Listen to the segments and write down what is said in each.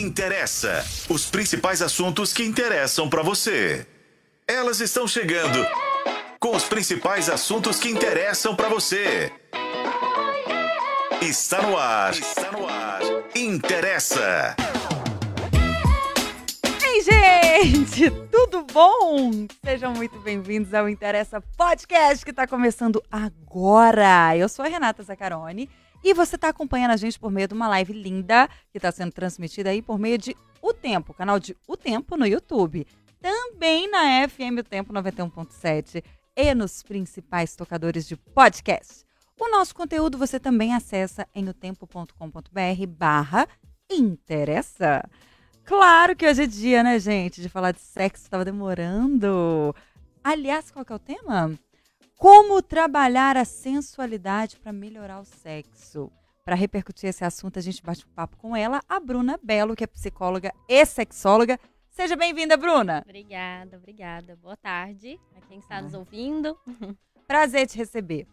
Interessa. Os principais assuntos que interessam para você. Elas estão chegando com os principais assuntos que interessam para você. Está no ar. Está no ar. Interessa. Ei, gente, tudo bom? Sejam muito bem-vindos ao Interessa Podcast que está começando agora. Eu sou a Renata Zaccaroni e você está acompanhando a gente por meio de uma live linda que está sendo transmitida aí por meio de O Tempo, canal de O Tempo no YouTube. Também na FM O Tempo 91.7 e nos principais tocadores de podcast. O nosso conteúdo você também acessa em otempo.com.br barra interessa. Claro que hoje é dia, né, gente, de falar de sexo, estava demorando. Aliás, qual que é o tema? Como trabalhar a sensualidade para melhorar o sexo. Para repercutir esse assunto, a gente bate um papo com ela, a Bruna Belo, que é psicóloga e sexóloga. Seja bem-vinda, Bruna. Obrigada, obrigada. Boa tarde a quem está nos ouvindo. Prazer te receber.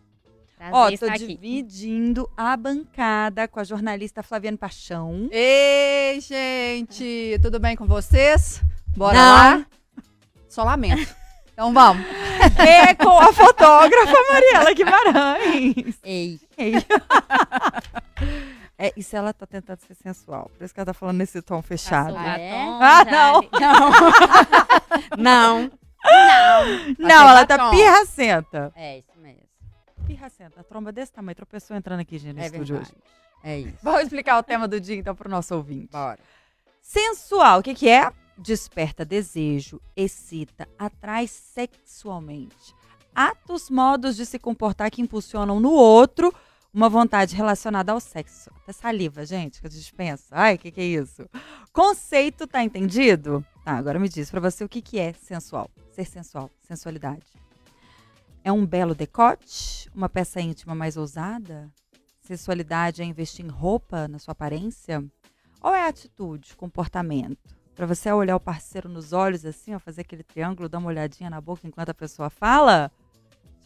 Prazer Ó, tô estar aqui. dividindo a bancada com a jornalista Flaviane Paixão. Ei, gente, tudo bem com vocês? Bora Não. lá? Só lamento. Então vamos. É com a fotógrafa Mariela Guimarães. Ei, Ei. É, isso ela tá tentando ser sensual. Por isso que ela tá falando nesse tom fechado. passou Ah, é? Ah, já- não. Não. Não. Não, ela tá batom. pirracenta. É isso mesmo. Pirracenta. A tromba desse tamanho. Tropeçou entrando aqui, gente, no É estúdio verdade. hoje. É isso. Vamos explicar o tema do dia, então, pro nosso ouvinte. Bora. Sensual, o que, que é? Desperta desejo, excita, atrai sexualmente. Atos, modos de se comportar que impulsionam no outro uma vontade relacionada ao sexo. Até saliva, gente, que gente pensa. Ai, o que, que é isso? Conceito, tá entendido? Tá, agora me diz pra você o que, que é sensual. Ser sensual, sensualidade. É um belo decote? Uma peça íntima mais ousada? Sensualidade é investir em roupa, na sua aparência? Ou é atitude, comportamento? Pra você olhar o parceiro nos olhos assim, ó, fazer aquele triângulo, dar uma olhadinha na boca enquanto a pessoa fala?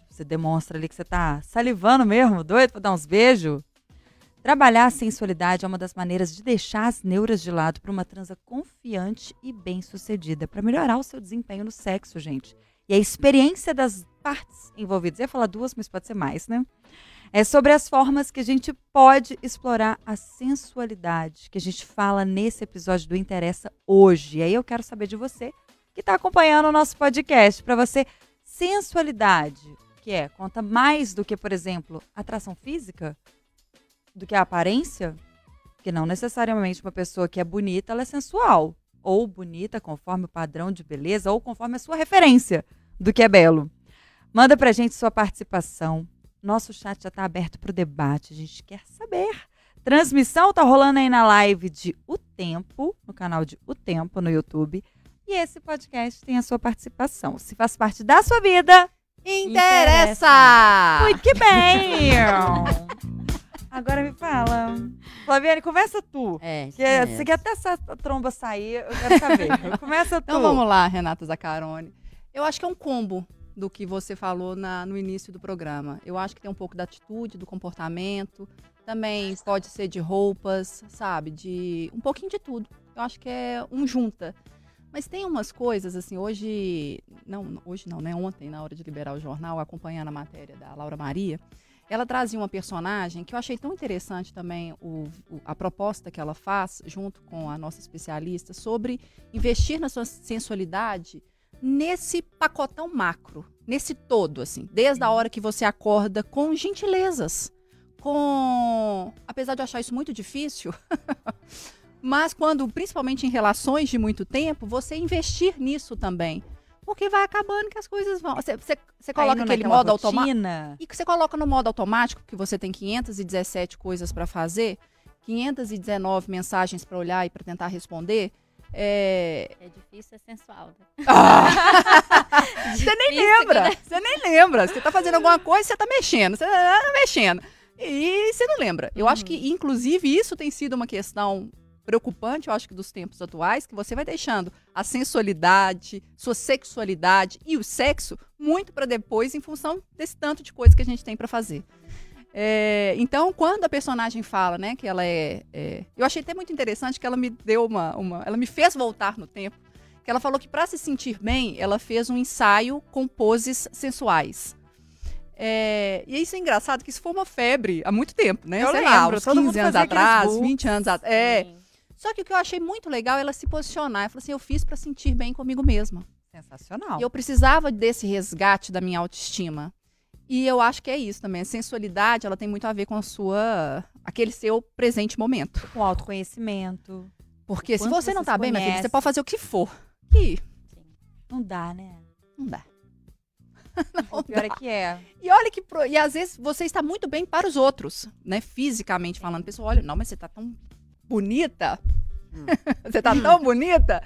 Você demonstra ali que você tá salivando mesmo, doido pra dar uns beijos? Trabalhar a sensualidade é uma das maneiras de deixar as neuras de lado para uma transa confiante e bem-sucedida, para melhorar o seu desempenho no sexo, gente. E a experiência das partes envolvidas. Eu ia falar duas, mas pode ser mais, né? É sobre as formas que a gente pode explorar a sensualidade que a gente fala nesse episódio do Interessa hoje. E aí eu quero saber de você que está acompanhando o nosso podcast. Para você, sensualidade, que é, conta mais do que, por exemplo, atração física? Do que a aparência? Porque não necessariamente uma pessoa que é bonita, ela é sensual. Ou bonita conforme o padrão de beleza, ou conforme a sua referência do que é belo. Manda pra gente sua participação. Nosso chat já está aberto para o debate. A gente quer saber. Transmissão tá rolando aí na live de O Tempo, no canal de O Tempo no YouTube. E esse podcast tem a sua participação. Se faz parte da sua vida, Interessa! muito que bem! Agora me fala. Flaviane, começa tu. É, Que você quer até essa tromba sair, eu quero saber. Começa tu. Então vamos lá, Renata Zaccaroni. Eu acho que é um combo do que você falou na- no início do programa. Eu acho que tem um pouco da atitude, do comportamento. Também pode ser de roupas, sabe? De um pouquinho de tudo. Eu acho que é um junta. Mas tem umas coisas, assim, hoje. Não, hoje não, né? Ontem, na hora de liberar o jornal, acompanhando a matéria da Laura Maria, ela trazia uma personagem que eu achei tão interessante também o- o- a proposta que ela faz, junto com a nossa especialista, sobre investir na sua sensualidade nesse pacotão macro, nesse todo, assim, desde a hora que você acorda com gentilezas, com, apesar de eu achar isso muito difícil, mas quando, principalmente em relações de muito tempo, você investir nisso também, porque vai acabando que as coisas vão, você, você, você coloca Caindo aquele modo automático e que você coloca no modo automático, porque você tem 517 coisas para fazer, 519 mensagens para olhar e para tentar responder. É... É difícil, é sensual. Né? Você nem lembra, né? você nem lembra. Você tá fazendo alguma coisa, você tá mexendo, você tá mexendo. E você não lembra. Eu acho que, inclusive, isso tem sido uma questão preocupante, eu acho que dos tempos atuais, que você vai deixando a sensualidade, sua sexualidade e o sexo muito para depois em função desse tanto de coisa que a gente tem para fazer. É, então, quando a personagem fala, né, que ela é, é, Eu achei até muito interessante que ela me deu uma, uma. Ela me fez voltar no tempo. Que ela falou que para se sentir bem, ela fez um ensaio com poses sensuais. É, e isso é engraçado, que isso foi uma febre há muito tempo, né? Eu Sei lá, lembro, uns todo mundo 15 anos atrás, books. 20 anos atrás. É. Só que o que eu achei muito legal é ela se posicionar. Ela falou assim: eu fiz para sentir bem comigo mesma. Sensacional. E eu precisava desse resgate da minha autoestima. E eu acho que é isso também. A sensualidade, ela tem muito a ver com a sua. aquele seu presente momento. Com autoconhecimento. Porque se você não tá bem, minha filha, você pode fazer o que for. Que Não dá, né? não dá. O pior é que é. E olha que. pro- E às vezes você está muito bem para os outros, né? Fisicamente falando. A pessoa olha, não, mas você tá tão bonita. você tá tão bonita.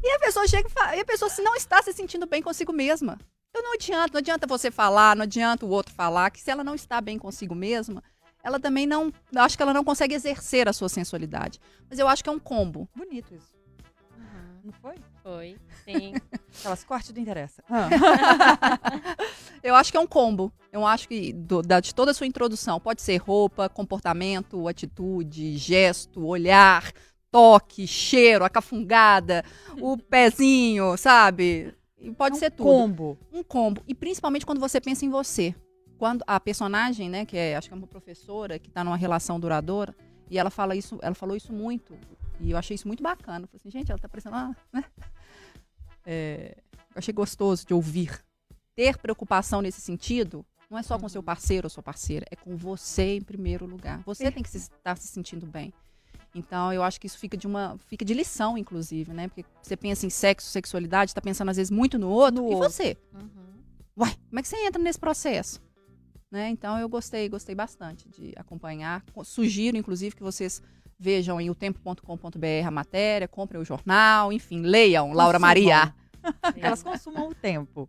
E a pessoa chega e fala, e a pessoa se não está se sentindo bem consigo mesma. Então não adianta, não adianta você falar, não adianta o outro falar, que se ela não está bem consigo mesma, ela também não. eu Acho que ela não consegue exercer a sua sensualidade. Mas eu acho que é um combo. Bonito isso. Uhum. Não foi? Foi, sim. Aquelas cortes do interessa. Eu acho que é um combo. Eu acho que do- da- de toda a sua introdução, pode ser roupa, comportamento, atitude, gesto, olhar, toque, cheiro, a cafungada, o pezinho, sabe? Pode É um ser tudo. Combo. Um combo. E principalmente quando você pensa em você. Quando a personagem, né, que é, acho que é uma professora que está numa relação duradoura, e ela fala isso, ela falou isso muito. E eu achei isso muito bacana. Eu falei assim, gente, ela tá parecendo uma, né? É, eu achei gostoso de ouvir. Ter preocupação nesse sentido não é só com seu parceiro ou sua parceira, é com você em primeiro lugar. Você tem que se- estar se sentindo bem. Então, eu acho que isso fica de uma, fica de lição, inclusive, né? Porque você pensa em sexo, sexualidade, está pensando às vezes muito no outro. No e outro. você? Uhum. Uai, como é que você entra nesse processo? Né? Então eu gostei, gostei bastante de acompanhar. Co- Sugiro, inclusive, que vocês vejam em otempo.com.br a matéria, comprem o jornal, enfim, leiam Laura Consumam. Maria. Elas consumam o tempo.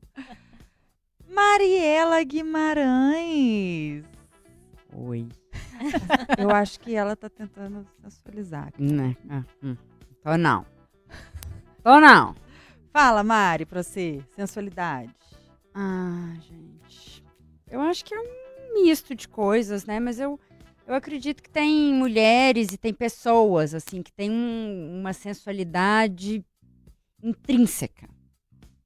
Mariela Guimarães. Oi. Eu acho que ela tá tentando sensualizar. aqui. Né? Ah, hum. Tô não. Tô não. Fala, Mari, pra você. Sensualidade. Ah, gente. Eu acho que é um misto de coisas, né? Mas eu, eu acredito que tem mulheres e tem pessoas, assim, que tem um- uma sensualidade intrínseca.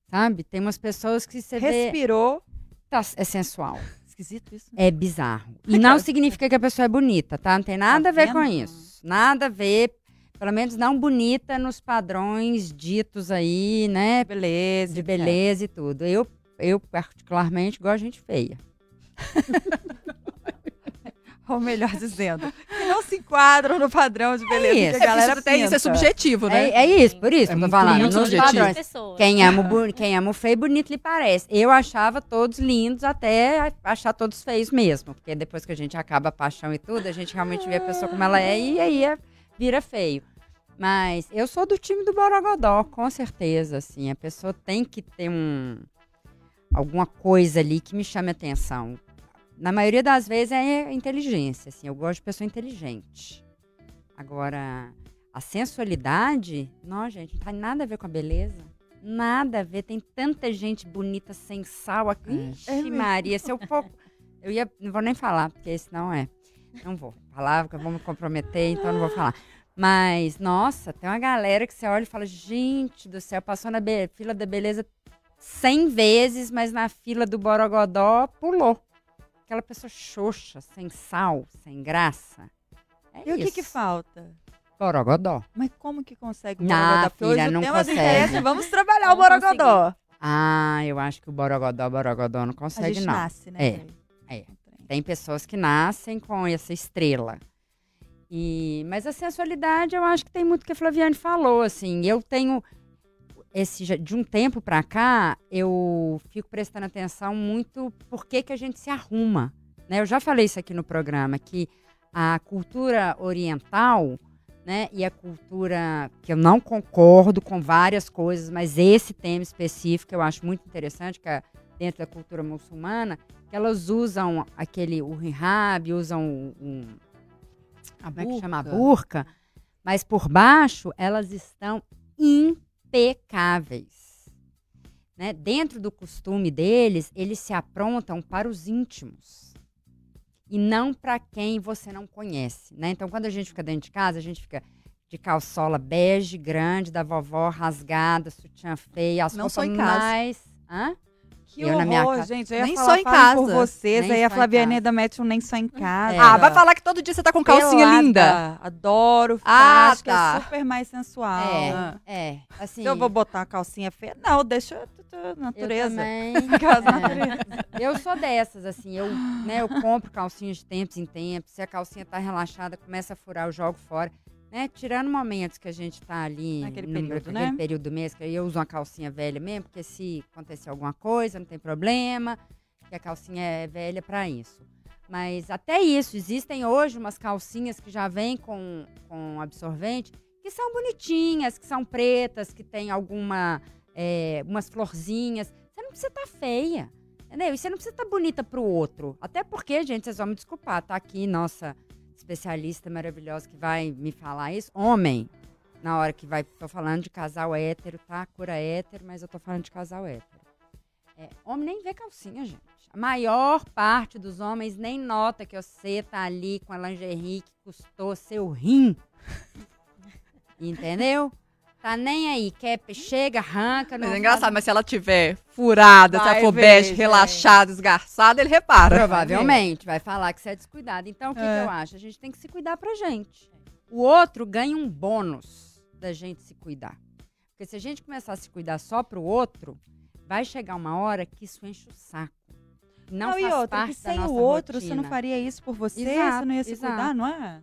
Sabe? Tem umas pessoas que você vê. Respirou. Tá, é sensual. Esquisito isso. É bizarro. E não significa que a pessoa é bonita, tá? Não tem nada a ver com isso. Nada a ver. Pelo menos não bonita nos padrões ditos aí, né? Beleza. De beleza e tudo. Eu, eu particularmente, gosto de gente feia. Ou melhor dizendo, que não se enquadram no padrão de beleza isso. que a galera até isso é subjetivo, né? É, é isso, por isso É que eu tô falando. muito nos subjetivo. padrões. Pessoas. Quem ama, o quem ama o feio, bonito lhe parece. Eu achava todos lindos até achar todos feios mesmo. Porque depois que a gente acaba a paixão e tudo, a gente realmente vê a pessoa como ela é e aí é- vira feio. Mas eu sou do time do Borogodó, com certeza, assim. A pessoa tem que ter um... Alguma coisa ali que me chame a atenção. Na maioria das vezes é inteligência, assim. Eu gosto de pessoa inteligente. Agora, a sensualidade, não, gente, não tem nada a ver com a beleza. Nada a ver. Tem tanta gente bonita sem sal aqui. É. Ixi, É. Maria, se eu for. Eu ia. Não vou nem falar, porque esse não é. Não vou. Palavra que eu vou me comprometer, então não vou falar. Mas, nossa, tem uma galera que você olha e fala: gente do céu, passou na fila da beleza 100 vezes, mas na fila do Borogodó pulou. Aquela pessoa xoxa, sem sal, sem graça. É E o que isso. que falta? Borogodó. Mas como que consegue o Não, Borogodó? Porque filha, hoje não o tema consegue. vamos trabalhar o Não Borogodó. Ah, eu acho que o Borogodó, Borogodó não A consegue, gente não. nasce, né? É, é. Tem pessoas que nascem com essa estrela. E, mas a sensualidade, eu acho que tem muito que a Flaviane falou, assim. Eu tenho esse de um tempo pra cá, eu fico prestando atenção muito por que que a gente se arruma, né? Eu já falei isso aqui no programa que a cultura oriental, né, e a cultura que eu não concordo com várias coisas, mas esse tema específico eu acho muito interessante, que é dentro da cultura muçulmana, que elas usam aquele o hijab, usam o, um, A como é que chama? A burca. burca. Mas por baixo, elas estão impecáveis. Né? Dentro do costume deles, eles se aprontam para os íntimos. e não pra quem você não conhece, né? Então, quando a gente fica dentro de casa, a gente fica de calçola bege, grande, da vovó, rasgada, sutiã feia, as Não roupas mais... Hã? Que Eu na minha horror, casa- gente. Nem falar, só em falem por casa. vocês, Nem aí a Flaviana casa. ainda mete um nem só em casa. É. Ah, vai falar que todo dia você tá com calcinha Pelada. linda. Adoro. Ah, acho que tá. é super mais sensual. É, Ah. é, assim... Eu vou botar uma calcinha feia, não, deixa a Eu natureza. também. Casa é. natureza. Eu sou dessas, assim, eu, né, eu compro calcinhas de tempos em tempos. Se a calcinha tá relaxada, começa a furar, eu jogo fora. Né? Tirando momentos que a gente tá ali Naquele no- período, naquele né? período do mês, que aí eu uso uma calcinha velha mesmo, porque se acontecer alguma coisa, não tem problema, que a calcinha é velha para isso. Mas até isso, existem hoje umas calcinhas que já vêm com, com absorvente, que são bonitinhas, que são pretas, que tem alguma, é, umas florzinhas. Você não precisa estar feia. Entendeu? E você não precisa estar bonita pro outro. Até porque, gente, vocês vão me desculpar, tá aqui nossa especialista maravilhosa que vai me falar isso. Homem, na hora que vai. Tô falando de casal hétero, tá? Cura hétero, mas eu tô falando de casal hétero. É, homem nem vê calcinha, gente. A maior parte dos homens nem nota que você tá ali com a lingerie que custou seu rim. Entendeu? Tá nem aí. Quer, chega, arranca. Mas não é engraçado, mas se ela tiver furada, se Vai ela for bege, relaxada, esgarçada, ele repara. Provavelmente, vai falar que você é descuidado. Então, o que, É. que eu acho? A gente tem que se cuidar pra gente. O outro ganha um bônus da gente se cuidar. Porque se a gente começar a se cuidar só pro outro, vai chegar uma hora que isso enche o saco. Não, Não, faz e outra, parte que sem o outro, você não rotina, faria isso por você, Exato, você não ia se exato. cuidar, não é?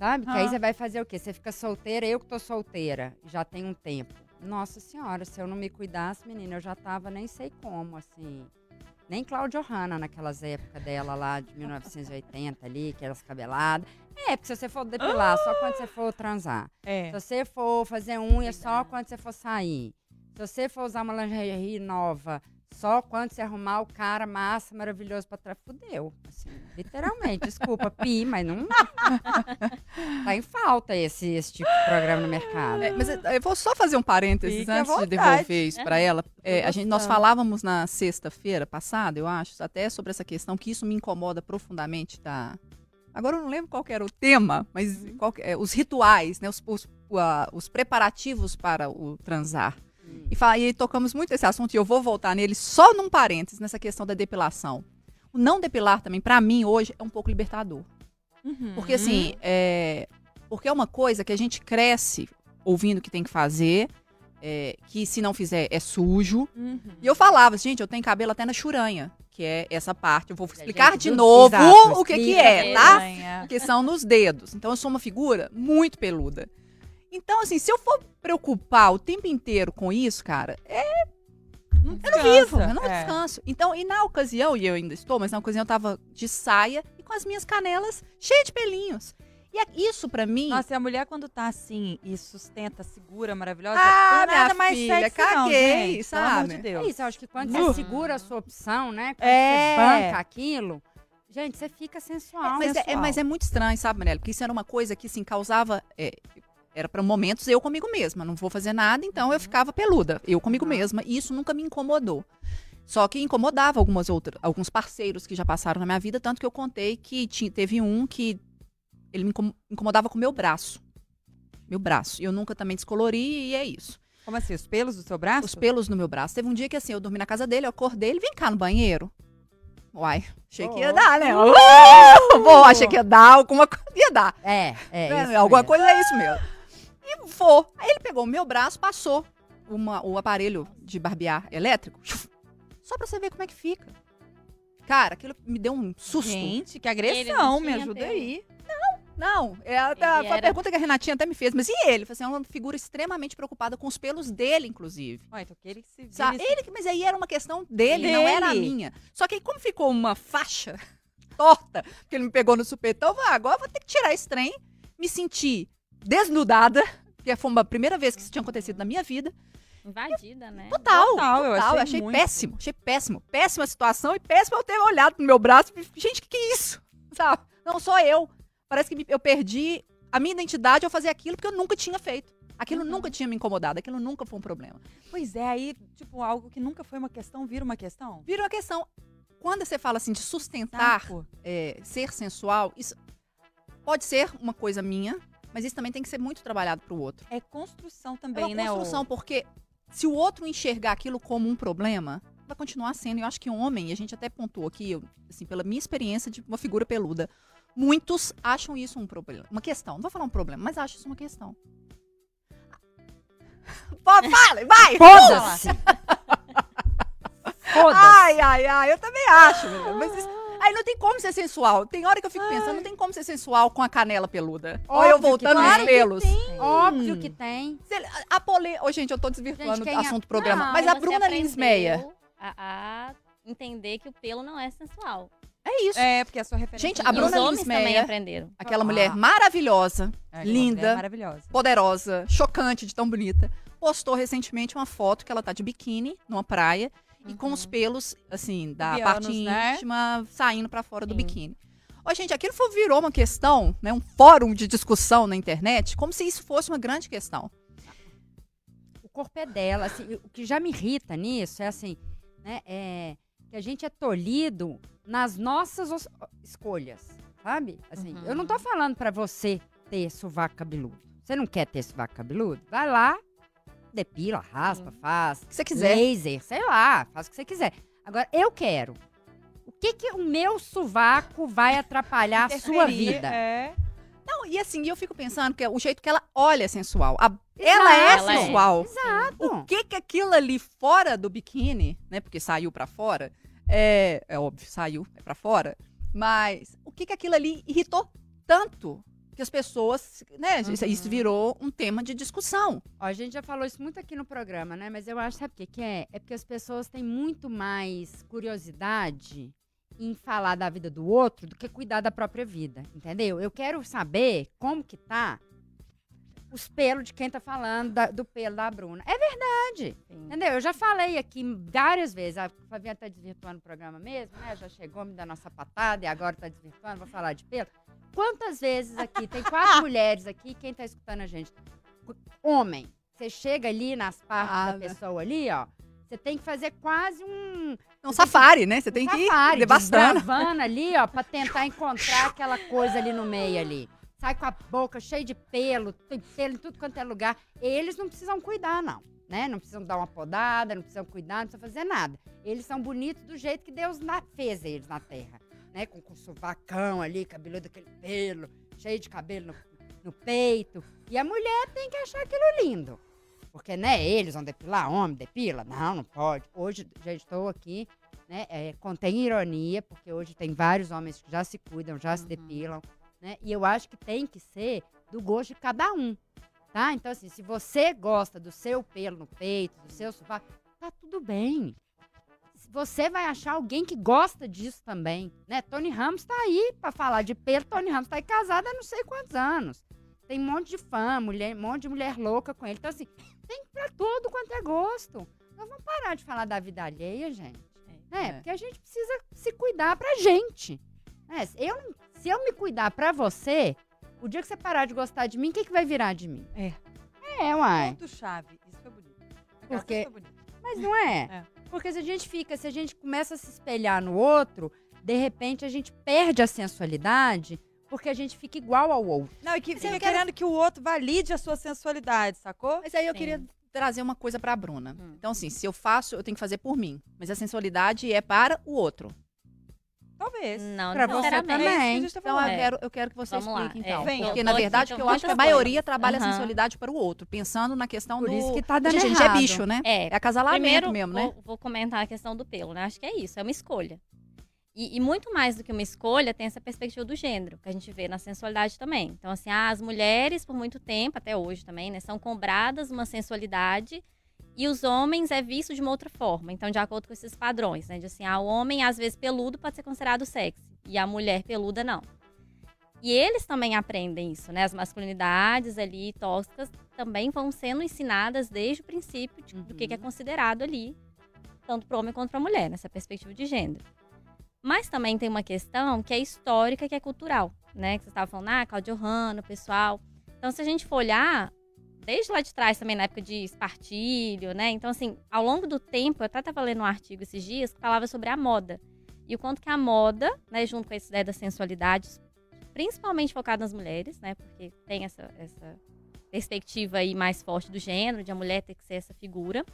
Sabe? Que aí Ah. você vai fazer o quê? Você fica solteira, eu que tô solteira, já tem um tempo. Nossa senhora, se eu não me cuidasse, menina, eu já tava nem sei como, assim. Nem Cláudia Hanna naquelas épocas dela lá de 1980 ali, aquelas cabeladas. É, porque se você for depilar, só quando você for transar. É. Se você for fazer unha, só quando você for sair. Se você for usar uma lingerie nova, só quando você arrumar o cara massa, maravilhoso pra trás. Fudeu. Assim, literalmente. Desculpa, pi, mas não. tá em falta esse, esse tipo de programa no mercado. É, mas eu eu vou só fazer um parênteses Fique antes de devolver isso para ela. É, a gente, nós falávamos na sexta-feira passada, eu acho, até sobre essa questão que isso me incomoda profundamente da. Agora eu não lembro qual que era o tema, mas qual que- é, os rituais, né, os, os, a- os preparativos para o transar. E, fa- e tocamos muito esse assunto e eu vou voltar nele só num parênteses nessa questão da depilação. O não depilar também, para mim, hoje, é um pouco libertador. Uhum. Porque assim, é, porque é uma coisa que a gente cresce ouvindo que tem que fazer, é, que se não fizer é sujo. Uhum. E eu falava, gente, eu tenho cabelo até na churanha, que é essa parte. Eu vou explicar gente, de novo exato, o que que é, tá? Que são nos dedos. Então eu sou uma figura muito peluda. Então assim, se eu for preocupar o tempo inteiro com isso, cara, é Não eu não vivo, eu não É. descanso. Então, e na ocasião, e eu ainda estou, mas na ocasião eu tava de saia e com as minhas canelas cheias de pelinhos. E é- isso pra mim. Nossa, e a mulher quando tá assim e sustenta, segura, maravilhosa, Ah, não é nada mais filha, sexy não, caguei, gente. Pelo amor sabe? de É Deus. isso, eu acho que quando Uh. você segura a sua opção, né? Quando É. você banca aquilo, gente, você fica sensual. mas, é, é- mas é muito estranho, sabe, Manela? Porque isso era uma coisa que, assim, causava. é, era para momentos eu comigo mesma. Não vou fazer nada, então eu ficava peluda. Eu comigo mesma. E isso nunca me incomodou. Só que incomodava algumas outras, alguns parceiros que já passaram na minha vida, tanto que eu contei que tinha, teve um que ele me incom- incomodava com o meu braço. Meu braço. E eu nunca também descolori e é isso. Como assim, os pelos do seu braço? Os pelos no meu braço. Teve um dia que assim, eu dormi na casa dele, eu acordei, ele vem cá no banheiro. Uai, achei que ia Oh. dar, né? Bom, achei que ia dar alguma coisa. Ia dar. É, é. né? alguma coisa é isso mesmo. E vou. Aí ele pegou o meu braço, passou uma- o aparelho de barbear elétrico. Só pra você ver como é que fica. Cara, aquilo me deu um susto. Gente, que agressão, não me ajuda aí. Não, é a, a- foi a era- pergunta que a Renatinha até me fez. Mas e ele? Assim, é uma figura extremamente preocupada com os pelos dele, inclusive. Ué, então que ele se Sabe? esse- Ele, mas aí era uma questão dele, Dele. não era a minha. Só que aí, como ficou uma faixa torta, que ele me pegou no supetão, eu falei, ah, agora eu vou ter que tirar esse trem, me senti desnudada, que foi uma primeira vez que isso tinha acontecido na minha vida. Invadida, né? Total, Total, eu achei achei muito. péssimo, achei péssimo. Péssima situação e péssimo eu ter olhado no meu braço e gente, o que, que é isso? Sabe? Não sou eu. Parece que me- eu perdi a minha identidade ao fazer aquilo porque eu nunca tinha feito. Aquilo Uhum. nunca tinha me incomodado, aquilo nunca foi um problema. Pois é, aí, tipo, algo que nunca foi uma questão, vira uma questão. Vira uma questão. quando você fala assim de sustentar, é, ser sensual, isso pode ser uma coisa minha, mas isso também tem que ser muito trabalhado pro outro. É construção É também, uma né? construção, porque se o outro enxergar aquilo como um problema, vai continuar sendo. E eu acho que homem, e a gente até pontuou aqui, eu, assim, pela minha experiência de uma figura peluda, muitos acham isso um problema. Uma questão. Não vou falar um problema, mas acham isso uma questão. Pô, fala, vai! Foda-se! Foda-se! Ai, ai, ai, eu também acho, meu. Mas isso- aí não tem como ser sensual. Tem hora que eu fico pensando, não tem como ser sensual com a canela peluda. Olha eu voltando nos Claro pelos. Óbvio que tem. A, a pole... Ô, gente, eu tô desvirtuando o é- assunto do programa. Não, mas a Bruna Lins Meia. aprendeu A, a entender que o pelo não é sensual. É isso. É, porque a sua referência. Gente, a Bruna Lins também aprenderam. aquela Ah. mulher maravilhosa, É, linda. É maravilhosa. poderosa, chocante de tão bonita, postou recentemente uma foto que ela tá de biquíni numa praia e com os pelos, assim, da Pubianos, parte né? íntima saindo pra fora do Sim. biquíni. Ó, gente, aquilo foi, virou uma questão, né? Um fórum de discussão na internet, como se isso fosse uma grande questão. O corpo é dela. assim, o que já me irrita nisso é assim, né? É que a gente é tolhido nas nossas os- escolhas, sabe? Assim, Uhum. eu não tô falando pra você ter sovaco cabeludo. Você não quer ter sovaco cabeludo? Vai lá, depila, raspa, faz. O que você quiser. Laser, sei lá, faz o que você quiser. Agora, eu quero. O que que o meu sovaco vai atrapalhar a sua vida? É. Não, e assim, eu fico pensando que é o jeito que ela olha é sensual. A- ela é Ela é. sensual. Exato. O que que aquilo ali fora do biquíni, né? Porque saiu pra fora, é, é óbvio, saiu é pra fora. Mas o que que aquilo ali irritou tanto que as pessoas, né? Isso, isso virou um tema de discussão. Ó, a gente já falou isso muito aqui no programa, né? Mas eu acho, sabe o que, que é? É porque as pessoas têm muito mais curiosidade em falar da vida do outro do que cuidar da própria vida, entendeu? Eu quero saber como que tá os pelos de quem tá falando da- do pelo da Bruna. É verdade, Sim. entendeu? Eu já falei aqui várias vezes, a Flavinha tá desvirtuando o programa mesmo, né? Já chegou me dando uma sapatada e agora tá desvirtuando, vou falar de pelo. Quantas vezes aqui, tem quatro mulheres aqui, quem tá escutando a gente? Homem, você chega ali nas partes Ah, da pessoa ali, ó, você tem que fazer quase um É um safari, né? Você tem que ir devastando. desbravando ali, ó, pra tentar encontrar aquela coisa ali no meio ali. Sai com a boca cheia de pelo, tem pelo em tudo quanto é lugar. Eles não precisam cuidar, não. Né? Não precisam dar uma podada, não precisam cuidar, não precisam fazer nada. Eles são bonitos do jeito que Deus na- fez eles na terra. Né? Com, com sovacão ali, cabeludo, aquele pelo, cheio de cabelo no, no peito. E a mulher tem que achar aquilo lindo. Porque, né, eles vão depilar, homem depila? Não, não pode. Hoje, já estou aqui, né, é, contém ironia, porque hoje tem vários homens que já se cuidam, já se depilam, né? E eu acho que tem que ser do gosto de cada um, tá? Então, assim, se você gosta do seu pelo no peito, do seu sovaco, tá tudo bem. Você vai achar alguém que gosta disso também, né? Tony Ramos tá aí pra falar de pelo. Tony Ramos tá aí casado há não sei quantos anos. Tem um monte de fã, mulher, um monte de mulher louca com ele. Então, assim, tem pra todo quanto é gosto. Nós vamos parar de falar da vida alheia, gente. Né? É. Porque a gente precisa se cuidar pra gente. Se eu, se eu me cuidar pra você, o dia que você parar de gostar de mim, o que, que vai virar de mim? É. É, uai. Ponto-chave. Isso foi bonito. Porque- Isso foi bonito. Mas não é. É. Porque se a gente fica, se a gente começa a se espelhar no outro, de repente a gente perde a sensualidade porque a gente fica igual ao outro. Não, e que Mas fica eu quero- querendo que o outro valide a sua sensualidade, sacou? Mas aí eu Sim. queria trazer uma coisa pra Bruna. Hum. Então, assim, se eu faço, eu tenho que fazer por mim. Mas a sensualidade é para o outro. Talvez. Não, Pra você necessariamente. também. É que a gente Então, falando. eu, É. quero, eu quero que você Vamos lá. explique, É, então. vem, Porque, na verdade, que eu acho que a maioria coisas. trabalha a Aham. sensualidade para o outro. Pensando na questão Por do... isso que tá dando Gente, a gente errado. é bicho, né? É, É acasalamento Primeiro, mesmo, né? vou, vou comentar a questão do pelo, né? Acho que é isso, é uma escolha. E, e muito mais do que uma escolha, tem essa perspectiva do gênero, que a gente vê na sensualidade também. Então, assim, ah, as mulheres, por muito tempo, até hoje também, né, são cobradas uma sensualidade e os homens é visto de uma outra forma. Então, de acordo com esses padrões, né? De assim, ah, o homem, às vezes, peludo pode ser considerado sexy e a mulher peluda não. E eles também aprendem isso, né? As masculinidades ali tóxicas também vão sendo ensinadas desde o princípio de- do que, que é considerado ali, tanto para homem quanto para mulher, nessa perspectiva de gênero. Mas também tem uma questão que é histórica, que é cultural, né? Que você estava falando, ah, Claudio Hanna, o pessoal. Então, se a gente for olhar, desde lá de trás também, na época de espartilho, né? Então, assim, ao longo do tempo, eu até estava lendo um artigo esses dias que falava sobre a moda. E o quanto que a moda, né, junto com essa ideia da sensualidade, principalmente focada nas mulheres, né? Porque tem essa, essa perspectiva aí mais forte do gênero, de a mulher ter que ser essa figura.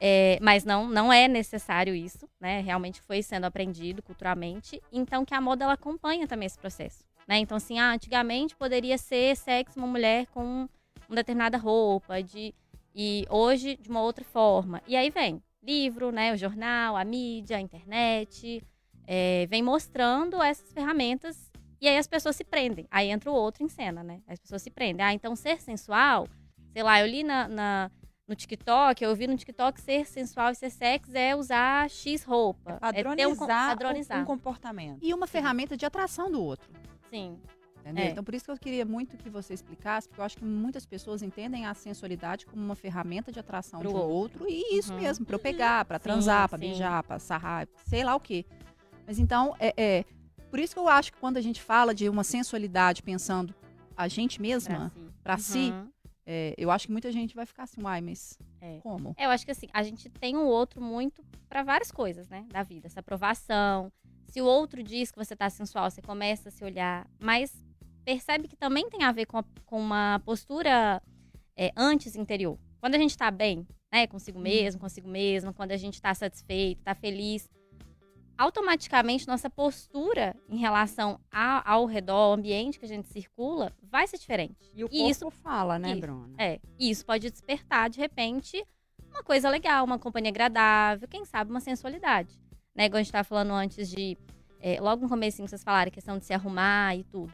É, mas não, não é necessário isso, né? Realmente foi sendo aprendido culturalmente. Então que a moda ela acompanha também esse processo, né? Então assim, ah, antigamente poderia ser sexy uma mulher com uma determinada roupa, de e hoje de uma outra forma. E aí vem livro, né? O jornal, a mídia, a internet, é, vem mostrando essas ferramentas e aí as pessoas se prendem. Aí entra o outro em cena, né? As pessoas se prendem. Ah, então ser sensual, sei lá, eu li na, na no TikTok, eu ouvi no TikTok ser sensual e ser sexy é usar X roupa. É padronizar, é um, padronizar. um comportamento. E uma ferramenta de atração do outro. Sim. Entendeu? É. Então, por isso que eu queria muito que você explicasse, porque eu acho que muitas pessoas entendem a sensualidade como uma ferramenta de atração Pro do outro. E isso Uhum. mesmo, pra eu pegar, pra Sim, transar, pra sim. beijar, pra sarrar, sei lá o quê. Mas então, é, é- por isso que eu acho que quando a gente fala de uma sensualidade pensando a gente mesma, Pra pra si. si, Uhum. é, eu acho que muita gente vai ficar assim, uai, mas É. como? É, Eu acho que assim, a gente tem um outro muito pra várias coisas, né, da vida. Essa aprovação. Se o outro diz que você tá sensual, você começa a se olhar, mas percebe que também tem a ver com, a- com uma postura é, antes interior. Quando a gente tá bem, né, consigo mesmo, consigo mesmo, quando a gente tá satisfeito, tá feliz, automaticamente nossa postura em relação a- ao redor, ao ambiente que a gente circula, vai ser diferente. E o E isso- fala, né, isso. Bruna? É, e isso pode despertar, de repente, uma coisa legal, uma companhia agradável, quem sabe uma sensualidade. Né? Igual a gente tava falando antes de. é, logo no começo vocês falaram a questão de se arrumar e tudo.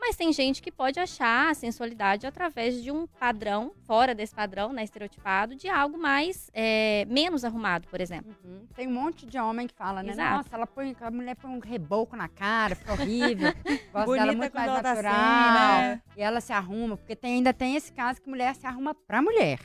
Mas tem gente que pode achar a sensualidade através de um padrão, fora desse padrão, né, estereotipado, de algo mais é, menos arrumado, por exemplo. Uhum. Tem um monte de homem que fala, né? Exato. Nossa, ela põe, a mulher põe um reboco na cara, fica horrível. Gosto Bonita dela muito mais ela tá natural. assim, né? E ela se arruma, porque tem- ainda tem esse caso que mulher se arruma pra mulher.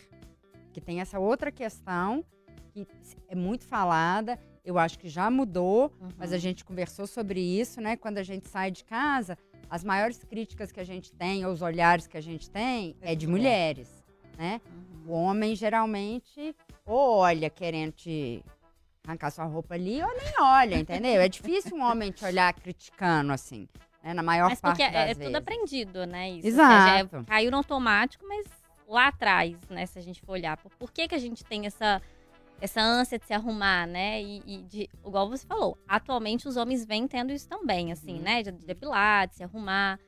Que tem essa outra questão que é muito falada. Eu acho que já mudou, mas Uhum. a gente conversou sobre isso, né? Quando a gente sai de casa, as maiores críticas que a gente tem, ou os olhares que a gente tem, É é, de de mulher. mulheres, né? Uhum. O homem geralmente ou olha querendo te arrancar sua roupa ali, ou nem olha, entendeu? É difícil um homem te olhar criticando assim, né? Na maior Mas parte das é, é vezes. tudo aprendido, né? Isso. Exato. Ou seja, é- caiu no automático, mas lá atrás, né? Se a gente for olhar. Por, por que, que a gente tem essa, essa ânsia de se arrumar, né? E, e de, igual você falou, atualmente os homens vêm tendo isso também, assim, Uhum. né? De, de depilar, de se arrumar.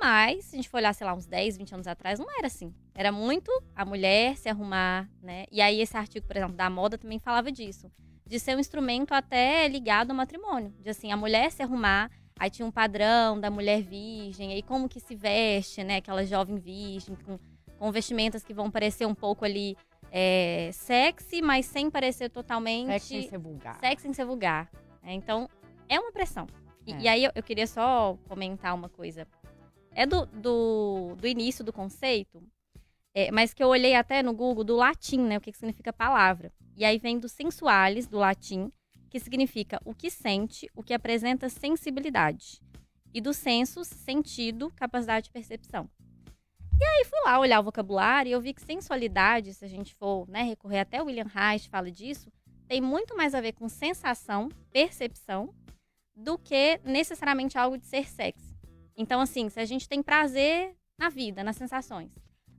Mas, se a gente for olhar, sei lá, uns 10, 20 anos atrás, não era assim. Era muito a mulher se arrumar, né? E aí, esse artigo, por exemplo, da moda também falava disso. De ser um instrumento até ligado ao matrimônio. De assim, a mulher se arrumar, aí tinha um padrão da mulher virgem, aí como que se veste, né? Aquela jovem virgem, com, com vestimentas que vão parecer um pouco ali é, sexy, mas sem parecer totalmente Sexo sem ser vulgar. sexy sem ser vulgar. né? Então, é uma pressão. E, É. e aí, eu, eu queria só comentar uma coisa. É do, do, do início do conceito, é, mas que eu olhei até no Google do latim, né? O que, que significa palavra. E aí vem do sensualis, do latim, que significa o que sente, o que apresenta sensibilidade. E do sensus, sentido, capacidade de percepção. E aí fui lá olhar o vocabulário e eu vi que sensualidade, se a gente for né, recorrer até William Reich fala disso, tem muito mais a ver com sensação, percepção, do que necessariamente algo de ser sexy. Então, assim, se a gente tem prazer na vida, nas sensações,